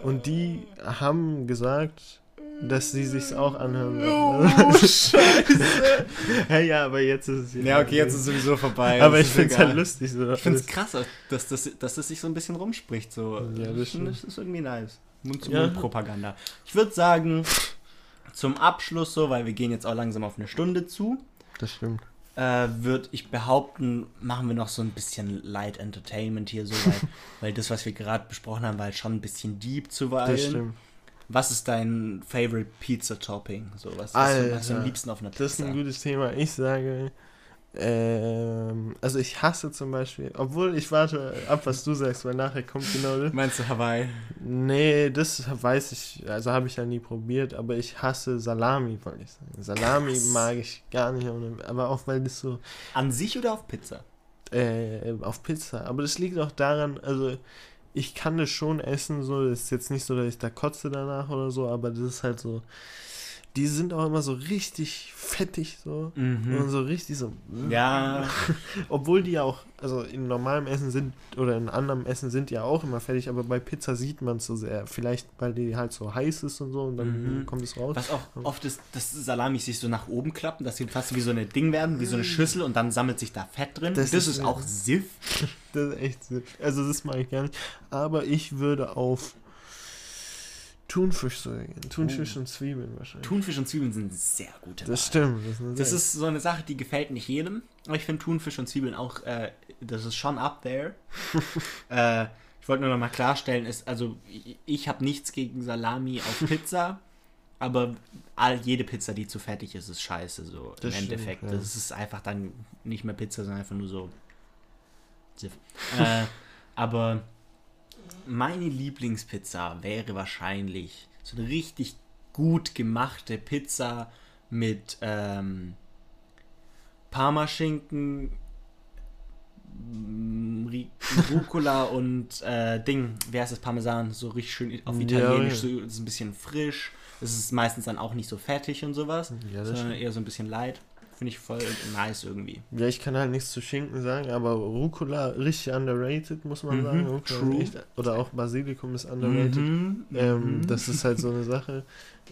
A: Und die haben gesagt, dass sie sich's auch anhören
B: Oh,
A: werden.
B: Scheiße.
A: ja, ja, aber jetzt ist es
B: Ja, okay, jetzt ist es sowieso vorbei.
A: Aber ich finde es
B: egal.
A: halt lustig. So.
B: Ich finde es krass, dass das, dass das sich so ein bisschen rumspricht. So.
A: Ja, das
B: das, ist irgendwie nice.
A: Ja.
B: Mund-zu-Mund-Propaganda. Ich würde sagen, zum Abschluss so, weil wir gehen jetzt auch langsam auf eine Stunde zu,
A: Das stimmt.
B: äh, würde ich behaupten, machen wir noch so ein bisschen Light Entertainment hier so, weil, weil das, was wir gerade besprochen haben, war halt schon ein bisschen deep zuweilen.
A: Das stimmt.
B: Was ist dein Favorite Pizza Topping? So, was ist
A: Alter,
B: was du am liebsten auf einer Pizza?
A: Das ist ein gutes Thema. Ich sage, ähm, also ich hasse zum Beispiel, obwohl ich warte ab, was du sagst, weil nachher kommt genau das.
B: Meinst du Hawaii?
A: Nee, das weiß ich, also habe ich ja nie probiert, aber ich hasse Salami, wollte ich sagen. Salami
B: Krass.
A: mag ich gar nicht, aber auch weil das so
B: An sich oder auf Pizza?
A: äh, auf Pizza. Aber das liegt auch daran, also ich kann das schon essen, so, das ist jetzt nicht so, dass ich da kotze danach oder so, aber das ist halt so, die sind auch immer so richtig fettig, so. Und so richtig so.
B: Mhm. Ja,
A: Obwohl die ja auch, also in normalem Essen sind, oder in anderem Essen sind die ja auch immer fertig, aber bei Pizza sieht man es so sehr. Vielleicht, weil die halt so heiß ist und so und dann
B: Mhm.
A: kommt es raus.
B: was auch oft ist, dass Salami sich so nach oben klappen, dass sie fast wie so eine Ding werden, wie so eine Schüssel und dann sammelt sich da Fett drin.
A: Das
B: Das,
A: ist-
B: ist, auch Siff.
A: Das ist echt, so- also das mag ich gar nicht. Aber ich würde auf Thunfisch so. Thunfisch und Zwiebeln wahrscheinlich.
B: Thunfisch und Zwiebeln sind sehr gute
A: Das stimmt. Das
B: Das ist so eine Sache, die gefällt nicht jedem. Aber ich finde Thunfisch und Zwiebeln auch, äh, das ist schon up there. äh, ich wollte nur noch mal klarstellen, ist, also ich, habe nichts gegen Salami auf Pizza, aber all, jede Pizza, die zu fettig ist, ist scheiße, so
A: Das
B: im
A: stimmt,
B: Endeffekt.
A: ja.
B: Das ist einfach dann nicht mehr Pizza, sondern einfach nur so äh, aber meine Lieblingspizza wäre wahrscheinlich so eine richtig gut gemachte Pizza mit ähm, Parmaschinken, mm, Rucola und äh, Ding, wer heißt das Parmesan? So richtig schön auf
A: Ja,
B: Italienisch,
A: ja.
B: so ist ein bisschen frisch. Es ist meistens dann auch nicht so fettig und sowas,
A: Ja,
B: sondern
A: stimmt.
B: eher so ein bisschen light. Finde ich voll nice irgendwie.
A: Ja, ich kann halt nichts zu Schinken sagen, aber Rucola richtig underrated, muss man
B: Mhm,
A: sagen. Rucola
B: true.
A: echt, oder auch Basilikum ist underrated.
B: Mhm,
A: Ähm,
B: mhm.
A: das ist halt so eine Sache.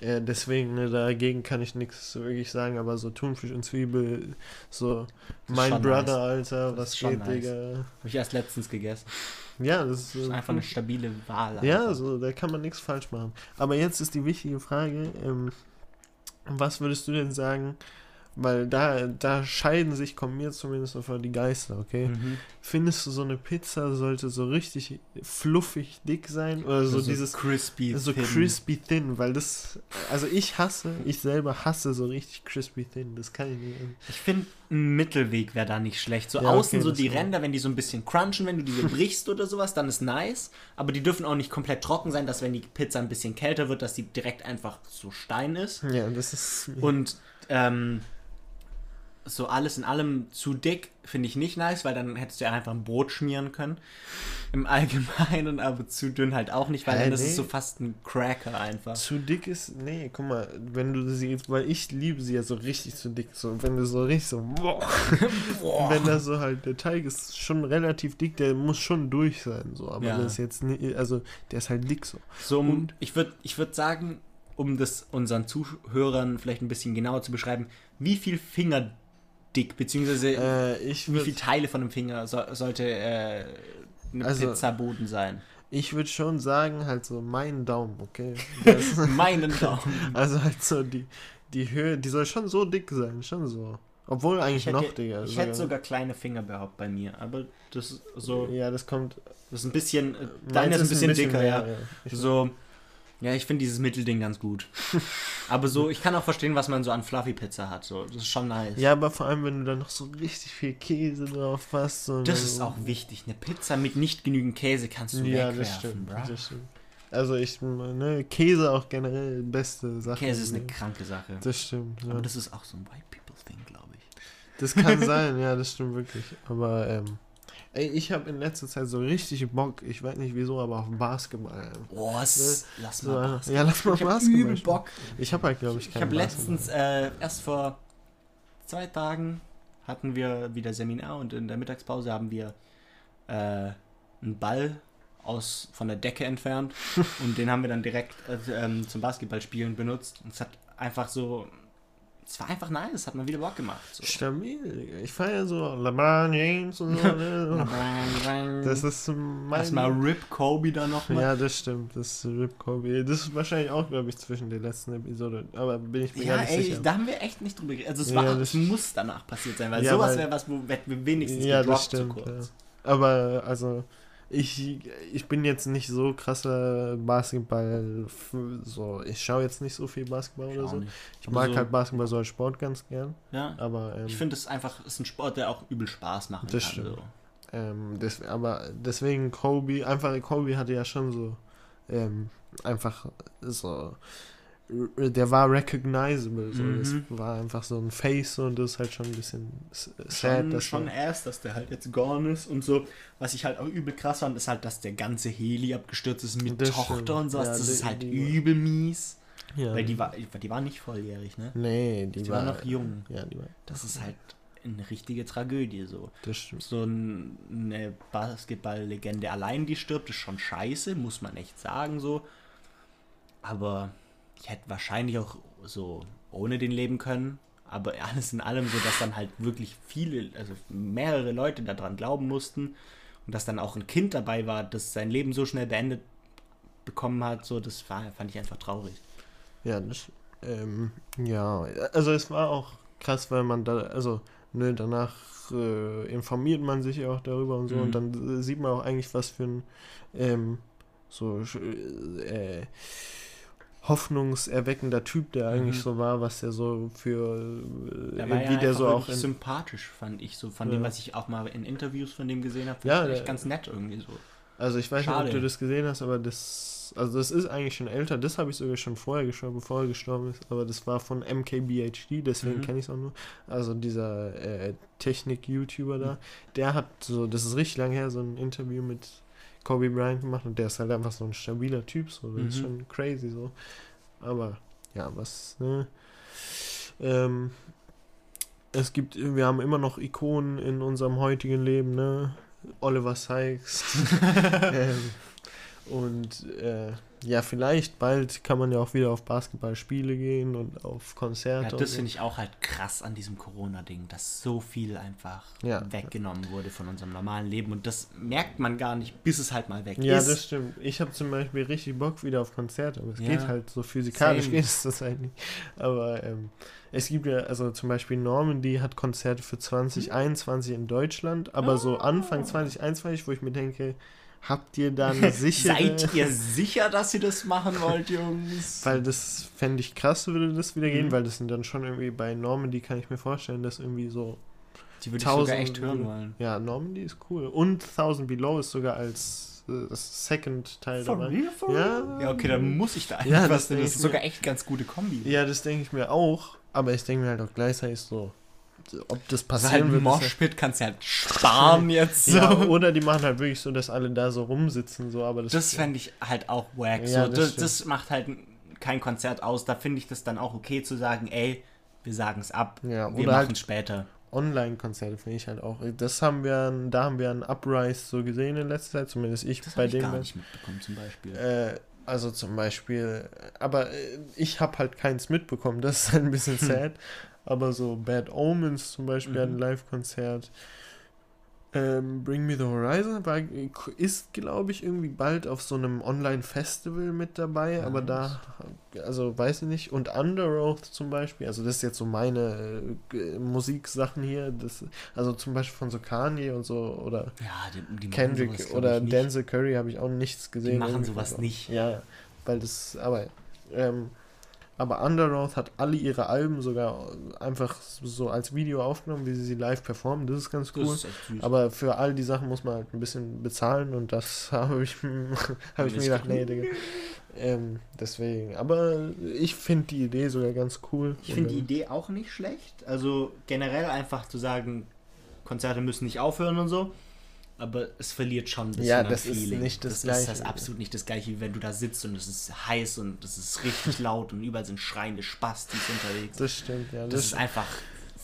A: Äh, deswegen, ne, dagegen kann ich nichts so wirklich sagen, aber so Thunfisch und Zwiebel, so mein Brother,
B: nice.
A: Alter,
B: Das
A: was geht,
B: nice.
A: Digga.
B: Habe ich erst letztens gegessen.
A: Ja, das ist,
B: Das ist einfach eine stabile Wahl.
A: Ja,
B: einfach.
A: so, da kann man nichts falsch machen. Aber jetzt ist die wichtige Frage, ähm, was würdest du denn sagen, weil da, da scheiden sich, kommen mir zumindest auf die Geister, okay?
B: Mhm.
A: Findest du, so eine Pizza sollte so richtig fluffig dick sein oder so,
B: Also
A: dieses
B: crispy,
A: so
B: thin.
A: crispy thin, weil das, also ich hasse, ich selber hasse so richtig crispy thin, das kann ich nicht.
B: Ich finde, ein Mittelweg wäre da nicht schlecht. So
A: Ja,
B: außen
A: okay,
B: so die Ränder, wenn die so ein bisschen crunchen, wenn du diese brichst oder sowas, dann ist nice. Aber die dürfen auch nicht komplett trocken sein, dass wenn die Pizza ein bisschen kälter wird, dass die direkt einfach so Stein ist.
A: Ja, das ist,
B: Und ähm, so alles in allem zu dick finde ich nicht nice, weil dann hättest du ja einfach ein Brot schmieren können. Im Allgemeinen, aber zu dünn halt auch nicht, weil dann ist
A: nee.
B: es so fast ein Cracker einfach.
A: Zu dick ist, nee, guck mal, wenn du sie jetzt, weil ich liebe sie ja so richtig zu dick, so, wenn du so richtig so, boah, wenn das so halt, der Teig ist schon relativ dick, der muss schon durch sein, so, aber
B: Ja.
A: das ist jetzt nicht, also, der ist halt dick so.
B: So, um, ich würde ich würd sagen, um das unseren Zuhörern vielleicht ein bisschen genauer zu beschreiben, wie viel Finger dick, beziehungsweise
A: Äh,
B: wie
A: würde
B: viele Teile von einem Finger so, sollte äh, eine
A: Also-
B: Pizzaboden sein?
A: ich würd schon sagen, halt so mein Daumen, okay?
B: Meinen Daumen.
A: also halt so die, die Höhe, die soll schon so dick sein, schon so. Obwohl eigentlich
B: Ich hätte,
A: noch dicker.
B: ich hätte sogar kleine Finger behauptet bei mir, aber das ist so,
A: Ja, das kommt.
B: das ist ein bisschen, äh, deine ist ein bisschen, dicker,
A: mehr,
B: ja.
A: ja.
B: So, ja, ich finde dieses Mittelding ganz gut. aber so, ich kann auch verstehen, was man so an Fluffy Pizza hat, so, das ist schon nice.
A: Ja, aber vor allem, wenn du da noch so richtig viel Käse drauf hast. So
B: Das ist auch wichtig. Eine Pizza mit nicht genügend Käse kannst du
A: Ja,
B: wegwerfen,
A: das stimmt,
B: bruh.
A: das stimmt. Also ich, ne, Käse auch generell beste Sache.
B: Käse ist eine kranke Sache.
A: Das stimmt, ja.
B: Aber
A: Das,
B: das ist auch so ein White People Thing, glaube ich.
A: kann sein, ja, das stimmt wirklich. Aber, ähm, ey, ich habe in letzter Zeit so richtig Bock, ich weiß nicht wieso, aber auf Basketball.
B: Boah, s- lass
A: So,
B: mal
A: äh,
B: Basketball.
A: ja, lass mal
B: Ich
A: Basketball
B: übel. Bock.
A: Ich habe halt, glaube ich,
B: Ich
A: keinen
B: habe
A: Basketball.
B: letztens, äh, erst vor zwei Tagen hatten wir wieder Seminar und in der Mittagspause haben wir äh, einen Ball aus, von der Decke entfernt und den haben wir dann direkt äh, ähm, zum Basketballspielen benutzt. Und es hat einfach so, es war einfach nice, es hat mal wieder Bock gemacht. So.
A: Stabil, Digga. Ich feiere so LeBron James und so, ne? Das
B: das
A: ist mein...
B: Erstmal Rip Kobe dann nochmal.
A: Ja, das stimmt. Das ist Rip Kobe. Das ist wahrscheinlich auch, glaube ich, zwischen der letzten Episode. Aber bin ich mir
B: Ja,
A: gar nicht
B: ey,
A: sicher.
B: da haben wir echt nicht drüber geredet. Also es,
A: Ja,
B: war,
A: das-
B: muss danach passiert sein, weil
A: Ja,
B: sowas wäre was, wo wir wenigstens
A: ja,
B: gedroppt
A: das stimmt.
B: so
A: Ja.
B: kurz.
A: Aber also ich, ich bin jetzt nicht so krasser Basketball. So, ich schaue jetzt nicht so viel Basketball oder
B: Auch
A: so.
B: nicht.
A: Ich mag
B: so-
A: halt Basketball so als Sport ganz gern.
B: Ja.
A: Aber ähm,
B: Ich finde es einfach, ist ein Sport, der auch übel Spaß machen
A: Das
B: kann.
A: stimmt.
B: So.
A: ähm, des, aber deswegen Kobe, einfach Kobe hatte ja schon so ähm, einfach so der war recognizable, so.
B: Mhm.
A: das war einfach so ein Face und das ist halt schon ein bisschen s- sad,
B: Schon,
A: dass
B: schon
A: er-
B: erst, dass der halt jetzt gone ist und so. Was ich halt auch übel krass fand, ist halt, dass der ganze Heli abgestürzt ist mit
A: Das
B: Tochter
A: stimmt.
B: und sowas.
A: Ja,
B: das ist halt übel mies.
A: ja.
B: Weil die war, die war nicht volljährig, ne?
A: nee, die,
B: Die war noch jung.
A: Ja, die war.
B: Das ist halt eine richtige Tragödie so.
A: Das stimmt.
B: So ein, eine Basketball-Legende allein, die stirbt, ist schon scheiße, muss man echt sagen so. Aber ich hätte wahrscheinlich auch so ohne den leben können. Aber alles in allem so, dass dann halt wirklich viele, also mehrere Leute daran glauben mussten und dass dann auch ein Kind dabei war, das sein Leben so schnell beendet bekommen hat, so, das war, fand ich einfach traurig.
A: Ja, das, ähm, ja, also es war auch krass, weil man da, also, ne, danach äh, informiert man sich auch darüber und so
B: Mhm.
A: und dann äh, sieht man auch eigentlich, was für ein, ähm, so, äh, hoffnungserweckender Typ der eigentlich
B: Mhm.
A: so war, was der so für, äh,
B: Der war
A: wie
B: ja
A: der so auch in,
B: sympathisch, fand ich so. Von
A: Ja.
B: dem, was ich auch mal in Interviews von dem gesehen habe,
A: Ja,
B: echt ganz nett irgendwie so.
A: Also ich weiß
B: Schade.
A: nicht, ob du das gesehen hast, aber das, also das ist eigentlich schon älter. Das habe ich sogar schon vorher geschaut, bevor er gestorben ist. Aber das war von MKBHD, deswegen
B: Mhm.
A: kenne ich es auch nur. Also dieser äh, Technik-YouTuber da, der hat so, das ist richtig lang her, so ein Interview mit Kobe Bryant gemacht und der ist halt einfach so ein stabiler Typ, so, das ist
B: Mhm.
A: schon crazy so. Aber ja, was, ne? Ähm, es gibt, wir haben immer noch Ikonen in unserem heutigen Leben, ne? Oliver Sykes. ähm, und äh, ja, vielleicht bald kann man ja auch wieder auf Basketballspiele gehen und auf Konzerte.
B: Ja, das finde ich auch halt krass an diesem Corona-Ding, dass so viel einfach
A: Ja.
B: weggenommen wurde von unserem normalen Leben und das merkt man gar nicht, bis es halt mal weg
A: Ja,
B: ist.
A: das stimmt. Ich habe zum Beispiel richtig Bock wieder auf Konzerte, aber es
B: Ja.
A: geht halt so physikalisch
B: Same.
A: geht es das halt nicht. Aber ähm, es gibt ja, also zum Beispiel Normandy hat Konzerte für 2021 in Deutschland, aber so
B: Ah.
A: Anfang 2021, wo ich mir denke, habt ihr dann sicher.
B: Seid ihr sicher, dass ihr das machen wollt, Jungs?
A: Weil das fände ich krass, würde das wieder gehen,
B: Mhm.
A: weil das sind dann schon irgendwie bei Normandy, kann ich mir vorstellen, dass irgendwie so.
B: Die würde ich
A: 1000
B: sogar echt hören wollen.
A: Ja, Normandy ist cool. Und 1000 Below ist sogar als äh, das Second-Teil dabei. Ja.
B: Ja, okay, dann muss ich da einfach
A: Ja, das
B: was, das ist sogar echt ganz gute Kombi.
A: Ja, das denke ich mir auch. Aber ich denke mir halt auch gleichzeitig so, ob das
B: ist
A: passieren
B: halt ein
A: wird.
B: Moshpit, kannst du halt sparen jetzt so.
A: ja, oder die machen halt wirklich so, dass alle da so rumsitzen, so, aber das,
B: Das fände ich halt auch wack.
A: Ja,
B: so,
A: das
B: das, das macht halt kein Konzert aus. Da finde ich das dann auch okay zu sagen, ey, wir sagen es ab.
A: Ja,
B: wir machen
A: halt-
B: später.
A: Online-Konzerte finde ich halt auch. Das haben wir, da haben wir einen Uprise so gesehen in letzter Zeit, zumindest ich
B: Das
A: bei
B: habe ich
A: dem.
B: gar nicht mitbekommen zum Beispiel.
A: Äh, also zum Beispiel, aber ich habe halt keins mitbekommen, das ist halt ein bisschen sad. Aber so Bad Omens zum Beispiel hat ein
B: Mhm.
A: Live-Konzert. Ähm, Bring Me the Horizon war, ist, glaube ich, irgendwie bald auf so einem Online-Festival mit dabei, aber da, also weiß ich nicht. Und Under Oath zum Beispiel, also das ist jetzt so meine äh, Musiksachen hier, das, also zum Beispiel von so Kanye und so, oder
B: ja, die, die machen
A: Kendrick
B: sowas,
A: oder. Denzel Curry habe ich auch nichts gesehen.
B: machen
A: irgendwie
B: sowas nicht.
A: Ja, ja, weil das, aber, ähm, aber Under Oath hat alle ihre Alben sogar einfach so als Video aufgenommen, wie sie sie live performen. Das ist ganz cool.
B: Ist
A: aber für all die Sachen muss man halt ein bisschen bezahlen und das habe ich, habe ich mir gedacht, nee, Digga. Ähm, deswegen, aber ich finde die Idee sogar ganz cool.
B: Ich finde die Idee auch nicht schlecht. Also generell einfach zu sagen, Konzerte müssen nicht aufhören und so. Aber es verliert schon ein bisschen
A: Ja, das ist
B: Feeling.
A: nicht das
B: das
A: Gleiche.
B: ist das absolut nicht das gleiche, wie wenn du da sitzt und es ist heiß und es ist richtig laut und überall sind schreiende Spastis unterwegs.
A: das stimmt, ja.
B: Das ist einfach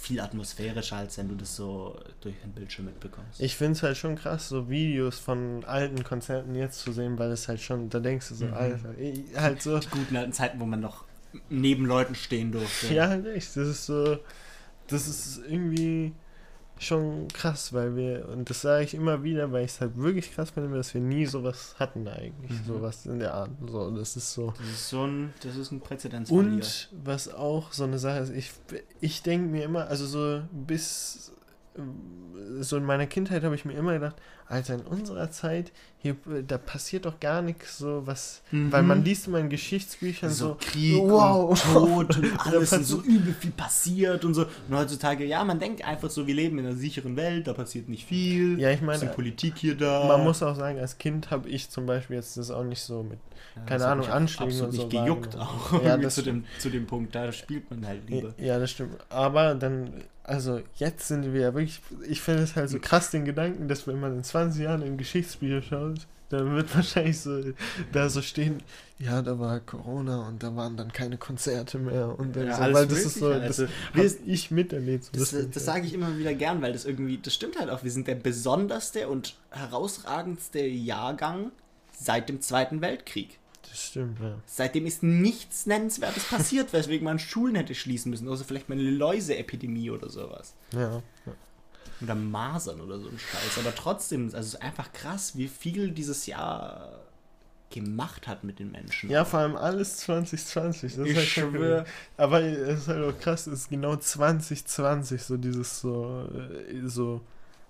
B: viel atmosphärischer, als wenn du das so durch den Bildschirm mitbekommst.
A: Ich finde es halt schon krass, so Videos von alten Konzerten jetzt zu sehen, weil es halt schon, da denkst du so,
B: Mhm.
A: Alter, halt so,
B: Die guten alten Zeiten, wo man noch neben Leuten stehen durfte.
A: ja, halt echt, das ist so, das ist irgendwie schon krass, weil wir, und das sage ich immer wieder, weil ich es halt wirklich krass finde, dass wir nie sowas hatten eigentlich,
B: Mhm.
A: sowas in der Art, so, das ist so.
B: Das ist so ein, das ist ein Präzedenzfall
A: Und was auch so eine Sache ist, ich, ich denke mir immer, also so bis so in meiner Kindheit habe ich mir immer gedacht, Alter, in unserer Zeit, hier, da passiert doch gar nichts so was,
B: Mhm.
A: weil man liest immer in Geschichtsbüchern so,
B: so Krieg
A: wow.
B: und Tod und alles und so übel viel passiert und so. Und heutzutage, ja, man denkt einfach so, wir leben in einer sicheren Welt, da passiert nicht viel.
A: ja, ich meine,
B: Politik hier da.
A: man muss auch sagen, als Kind habe ich zum Beispiel jetzt das auch nicht so mit,
B: Ja,
A: keine Ahnung, Anschlägen und so
B: nicht gejuckt auch.
A: Ja, das
B: zu, dem, zu dem Punkt, da spielt man halt lieber.
A: Ja, das stimmt. Aber dann, also jetzt sind wir ja wirklich, ich finde es halt so krass, den Gedanken, dass wenn man in 20 Jahren in Geschichtsbücher schaut, dann wird wahrscheinlich so da so stehen, ja, da war Corona und da waren dann keine Konzerte mehr und dann
B: Ja,
A: so, weil das ist so,
B: Mögliche,
A: das
B: also,
A: hab ich miterlebt. So,
B: Das, das, sage ich immer wieder gern, weil das irgendwie, das stimmt halt auch. Wir sind der besonderste und herausragendste Jahrgang seit dem Zweiten Weltkrieg.
A: Das stimmt, ja.
B: Seitdem ist nichts Nennenswertes passiert, weswegen man Schulen hätte schließen müssen. Außer vielleicht mal eine Läuseepidemie oder sowas.
A: Ja,
B: Oder Masern oder so ein Scheiß. Aber trotzdem, also es ist einfach krass, wie viel dieses Jahr gemacht hat mit den Menschen.
A: ja, vor allem alles 2020. Das ist
B: ich
A: halt
B: schwöre.
A: Aber es ist halt auch krass, es ist genau 2020, so dieses so, äh, so,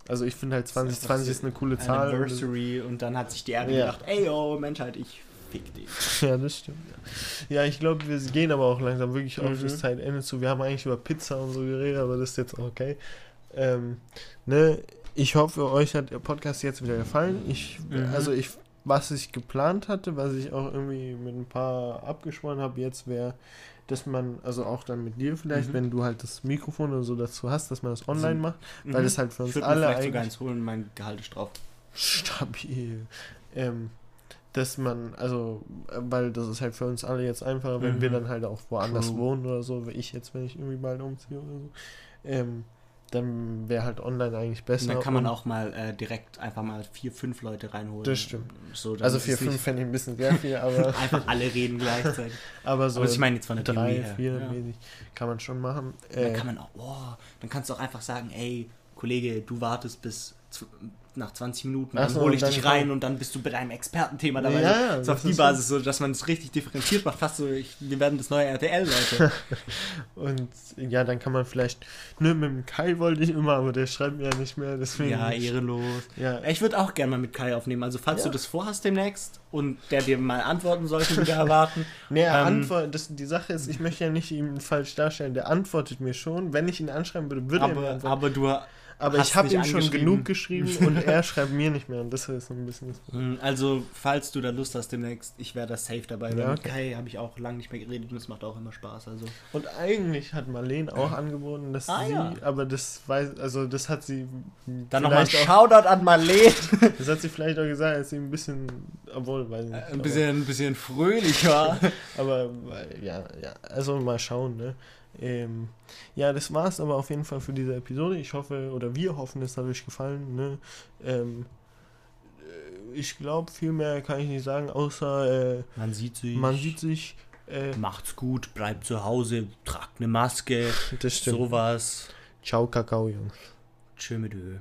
A: also ich finde halt
B: ist einfach
A: 2020 ist eine coole Zahl.
B: Anniversary und dann hat sich die Erde
A: Ja.
B: gedacht, ey yo, Menschheit, ich fick dich.
A: Ja, das stimmt. Ja, ja ich glaube, wir gehen aber auch langsam wirklich auf
B: Mhm.
A: das Zeitende zu. Wir haben eigentlich über Pizza und so geredet, aber das ist jetzt auch okay. Ähm, ne, ich hoffe, euch hat der Podcast jetzt wieder gefallen. Ich,
B: Mhm.
A: also ich, was ich geplant hatte, was ich auch irgendwie mit ein paar abgeschworen habe, jetzt wäre, dass man, also auch dann mit dir vielleicht,
B: Mhm.
A: wenn du halt das Mikrofon oder so dazu hast, dass man das online
B: Mhm.
A: macht, weil das halt für
B: Ich
A: uns
B: mir
A: alle
B: vielleicht sogar eins holen, mein Gehalt ist drauf.
A: stabil. Ähm, dass man, also, äh, weil das ist halt für uns alle jetzt einfacher, wenn
B: Mhm.
A: wir dann halt auch woanders
B: True.
A: wohnen oder so, wie ich jetzt, wenn ich irgendwie bald umziehe oder so. Ähm, dann wäre halt online eigentlich besser.
B: Und dann kann man auch mal äh, direkt einfach mal vier, fünf Leute reinholen.
A: Das stimmt.
B: So, dann
A: Also
B: ist
A: 4,
B: es
A: 5
B: nicht
A: fände ich ein bisschen sehr viel, aber,
B: Einfach alle reden gleichzeitig.
A: aber so
B: Aber ich meine jetzt von der Theorie
A: 3,
B: her.
A: 4
B: ja.
A: mäßig kann man schon machen.
B: Dann
A: Äh,
B: kann man auch, oh, dann kannst du auch einfach sagen, ey, Kollege, du wartest bis nach 20 Minuten, dann
A: so,
B: hole ich dich rein und dann bist du bei deinem Expertenthema dabei.
A: Ja,
B: so,
A: ja,
B: so auf die Basis, so, dass man es richtig differenziert macht. Fast so, ich, wir werden das neue RTL, Leute.
A: und ja, dann kann man vielleicht, ne, mit dem Kai wollte ich immer, aber der schreibt mir ja nicht mehr, deswegen.
B: ja, ehrenlos.
A: Ja,
B: Ich würde auch gerne mal mit Kai aufnehmen. Also, falls
A: Ja.
B: du das vorhast demnächst und der dir mal antworten sollte, wieder erwarten.
A: Nee, er
B: Ähm,
A: antwortet, das, die Sache ist, ich möchte ja nicht ihn falsch darstellen. Der antwortet mir schon. Wenn ich ihn anschreiben würde, würde er mir
B: Aber,
A: antworten.
B: aber du.
A: Aber ich habe ihm schon genug geschrieben und er schreibt mir nicht mehr. Und das ist so ein bisschen
B: Mm, Also, falls du da Lust hast demnächst, ich wäre da safe dabei. Weil
A: Ja,
B: mit
A: okay.
B: Kai habe ich auch lange nicht mehr geredet und es macht auch immer Spaß. Also,
A: Und eigentlich hat Marlene auch angeboten, dass
B: Ah,
A: sie,
B: ja.
A: aber das weiß, also das hat sie
B: dann nochmal ein Shoutout an Marlene.
A: das hat sie vielleicht auch gesagt, als sie ein bisschen, obwohl, weiß ich nicht.
B: ein, bisschen, ein bisschen fröhlich war.
A: Aber, aber ja, ja, also mal schauen, ne. Ähm, ja, das war's aber auf jeden Fall für diese Episode. Ich hoffe, oder wir hoffen, es hat euch gefallen, ne. Ähm, äh, ich glaube, viel mehr kann ich nicht sagen, außer äh,
B: Man sieht sich.
A: man sieht sich. Äh,
B: Macht's gut, bleibt zu Hause, tragt eine Maske,
A: das stimmt.
B: sowas.
A: Ciao, Kakao, Jungs.
B: Tschö mit Ö.